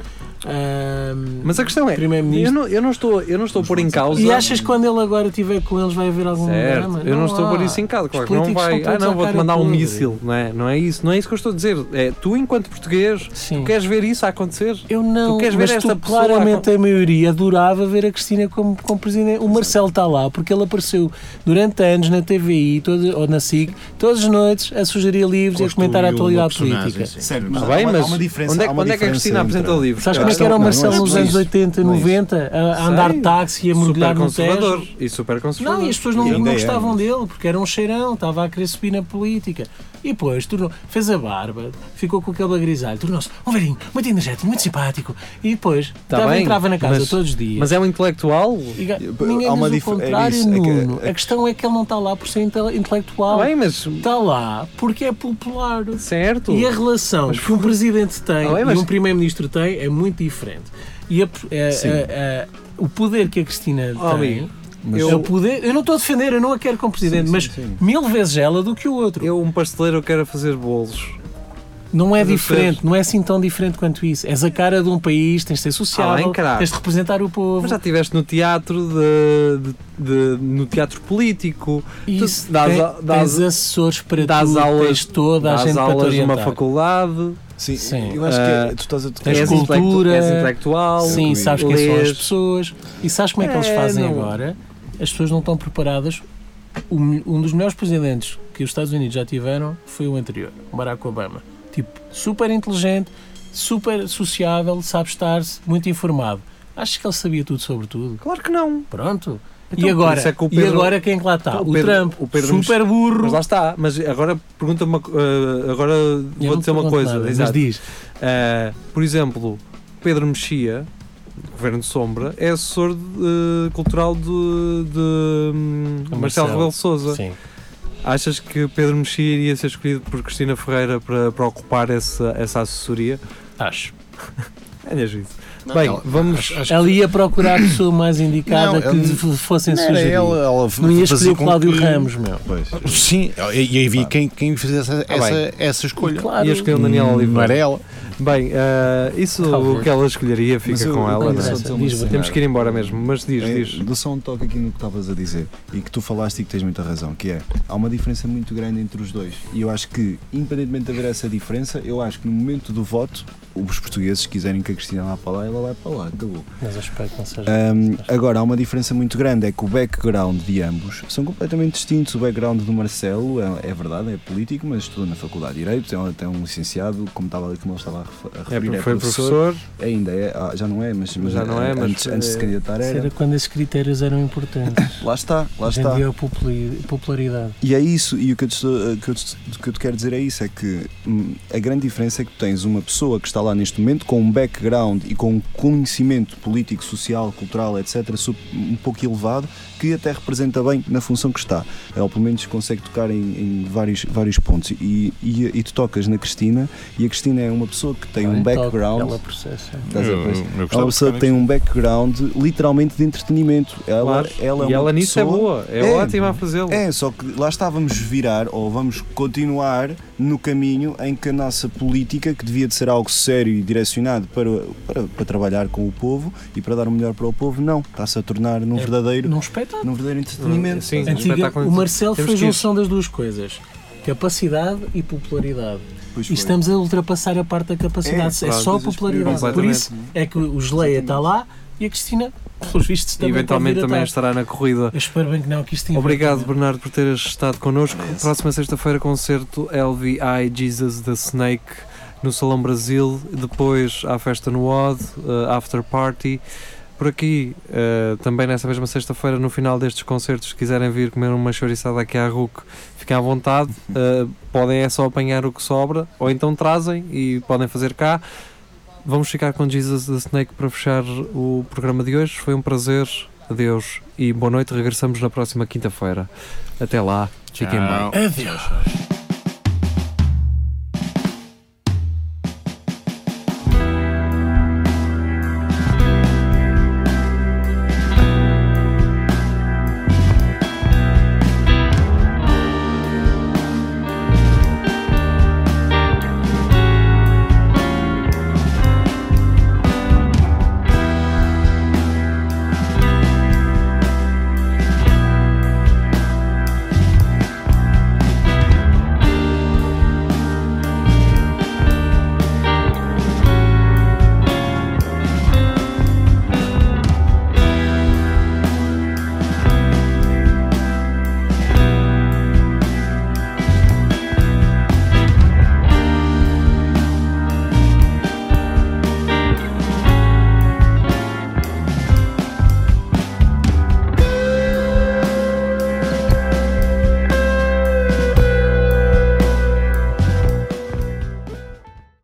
ahm, Mas a questão é, eu Primeiro-Ministro. não, eu não estou, eu não estou a pôr em causa. E achas que quando ele agora estiver com eles vai haver algum Certo, drama? eu não, estou a pôr isso em causa, claro que não vai. Ah, não, vou-te mandar um míssil, não é? Não é isso, não é isso que eu estou a dizer. É tu, enquanto português, Sim. tu queres ver isso a acontecer? Eu não, Tu queres ver mas esta tu, pessoa claramente a maioria adorava ver a Cristina como, como presidente. O Marcelo está lá porque ele apareceu durante anos na TVI todo, ou na SIC, todas as noites a sugerir livros e a comentar a atualidade política. sim. Certo, há bem, mas há uma diferença- onde é, há onde é que a Cristina apresenta entre- livros? Sabes como é que era o é Marcelo nos anos 80, Não é 90, a, andar de táxi e a mergulhar no conservador Tejo? e super conservador. Não, e as pessoas não, não é, gostavam mas- dele porque era um cheirão, estava a querer subir na política. E depois tornou, fez a barba, ficou com aquele grisalho, tornou-se um velhinho, muito energético, muito simpático. E depois Tá estava- bem, entrava na casa mas- todos os dias. Mas é um intelectual? E Há Ninguém uma diz o é contrário, isso, é que- Nuno. é- A questão é que ele não está lá por ser inte- intelectual. Está bem, mas Está lá porque é popular. certo. E a relação Mas que um presidente tem Ah, bem, mas- e um primeiro-ministro tem é muito diferente. E a- a- a- o poder que a Cristina Oh, tem. Mas- eu- é o poder, eu não estou a defender, eu não a quero como presidente, Sim, mas sim, sim. mil vezes ela do que o outro. Eu, um pasteleiro, eu quero fazer bolos. Não é diferente, não é assim tão diferente quanto isso. És a cara de um país, tens de ser sociável, Ah, tens de representar o povo. Mas já estiveste no teatro, de, de- de- no teatro político, Isso, tu dás tem- dás- tens assessores para dás tudo, aulas- tens toda a gente para te aulas numa faculdade, Sim, Sim. eu acho que é- tu estás a tocar. És, cultura, és intelectual, Sim, sabes quem são as lês. pessoas e sabes como é que eles É, fazem não- agora? As pessoas não estão preparadas. Me- um dos melhores presidentes que os Estados Unidos já tiveram foi o anterior, o Barack Obama. Tipo, super inteligente, super sociável, sabe estar-se, muito informado. Achas que ele sabia tudo sobre tudo? Claro que não. Pronto. Então, e agora? é que o e Pedro- agora quem é que lá está? o O, Pedro- Trump, o Pedro super burro. Mas lá está. Mas agora pergunta-me eh, agora Eu vou dizer uma coisa. nada, mas diz. Eh, por exemplo, Pedro Mexia, Governo de Sombra, é assessor de- cultural de, de hum, O Marcelo. Rebelo Souza. Sim. Achas que Pedro Mexia iria ser escolhido por Cristina Ferreira para, para ocupar essa, essa assessoria? Acho. É juízo. Não, Bem, ela- vamos- acho- Ela ia procurar a pessoa mais indicada Não, que ela- fossem Não sugerir. ela, ela Não ia escolher o Cláudio que- Ramos, meu. Pois. Sim, e, e havia quem, quem fizesse essa, Ah, essa, essa escolha. Claro. Ia escolher o Daniel Hum, Não Oliveira. era ela. Bem, eh, isso Talvez. o que ela escolheria fica eu- com ela. não é? Temos que ir embora mesmo, mas diz, É, diz. Dou só um toque aqui no que estavas a dizer e que tu falaste e que tens muita razão, que é há uma diferença muito grande entre os dois. E eu acho que, independentemente de haver essa diferença, eu acho que no momento do voto, os portugueses, se quiserem que a Cristina vá para lá, ela vai para lá, acabou. Mas eu espero que não seja. Ahm, agora, há uma diferença muito grande, é que o background de ambos são completamente distintos. O background do Marcelo é, é verdade, é político, mas estuda na Faculdade de Direito, tem, tem um licenciado, como estava ali, como ele estava a É, referir, é, foi professor. professor. Ainda é, ah, já não é, mas, mas Já não é, mas, antes, antes de se eh, candidatar Isso era. era quando esses critérios eram importantes. Lá está, lá Hoje em está. dia é a popularidade. E é isso, e o que eu, te, o que eu te- que eu te quero dizer é isso: é que hum, a grande diferença é que tu tens uma pessoa que está lá neste momento com um background e com um conhecimento político, social, cultural, etc., um pouco elevado, que até representa bem na função que está. Ou pelo menos consegue tocar em, em vários, vários pontos. E, e, e tu tocas na Cristina, e a Cristina é uma pessoa que tem um Então, background. Ela processa. Estás a? Eu- eu É uma pessoa que tem um background literalmente de entretenimento. Ela, Claro. ela é e ela nisso é pessoa- boa, é, É. ótima a fazê-lo. é, só que lá está, vamos virar ou vamos continuar no caminho em que a nossa política, que devia de ser algo sério e direcionado para, para, para trabalhar com o povo e para dar o melhor para o povo, não. Está-se a tornar num É. verdadeiro, Num espetáculo. Num verdadeiro entretenimento. Sim? Antiga, o Marcelo foi a junção das duas coisas. Capacidade e popularidade. Pois E foi. estamos a ultrapassar a parte da capacidade. É, É, só popularidade. Por isso é que o Geleia está lá e a Cristina, pelos vistos, também eventualmente também estará na corrida. Eu espero bem que não, que isto Obrigado, inverte, Bernardo, por teres estado connosco. Yes. Próxima sexta-feira, concerto LVI Jesus the Snake no Salão Brasil. Depois à festa no Odd, eh, After Party. Por aqui, eh, também nessa mesma sexta-feira, no final destes concertos, se quiserem vir comer uma chouriçada aqui à RUC, fiquem à vontade. Eh, podem é só apanhar o que sobra, ou então trazem e podem fazer cá. Vamos ficar com Jesus the Snake para fechar o programa de hoje. Foi um prazer. Adeus e boa noite. Regressamos na próxima quinta-feira. Até lá. Fiquem bem. Tchau. Adeus.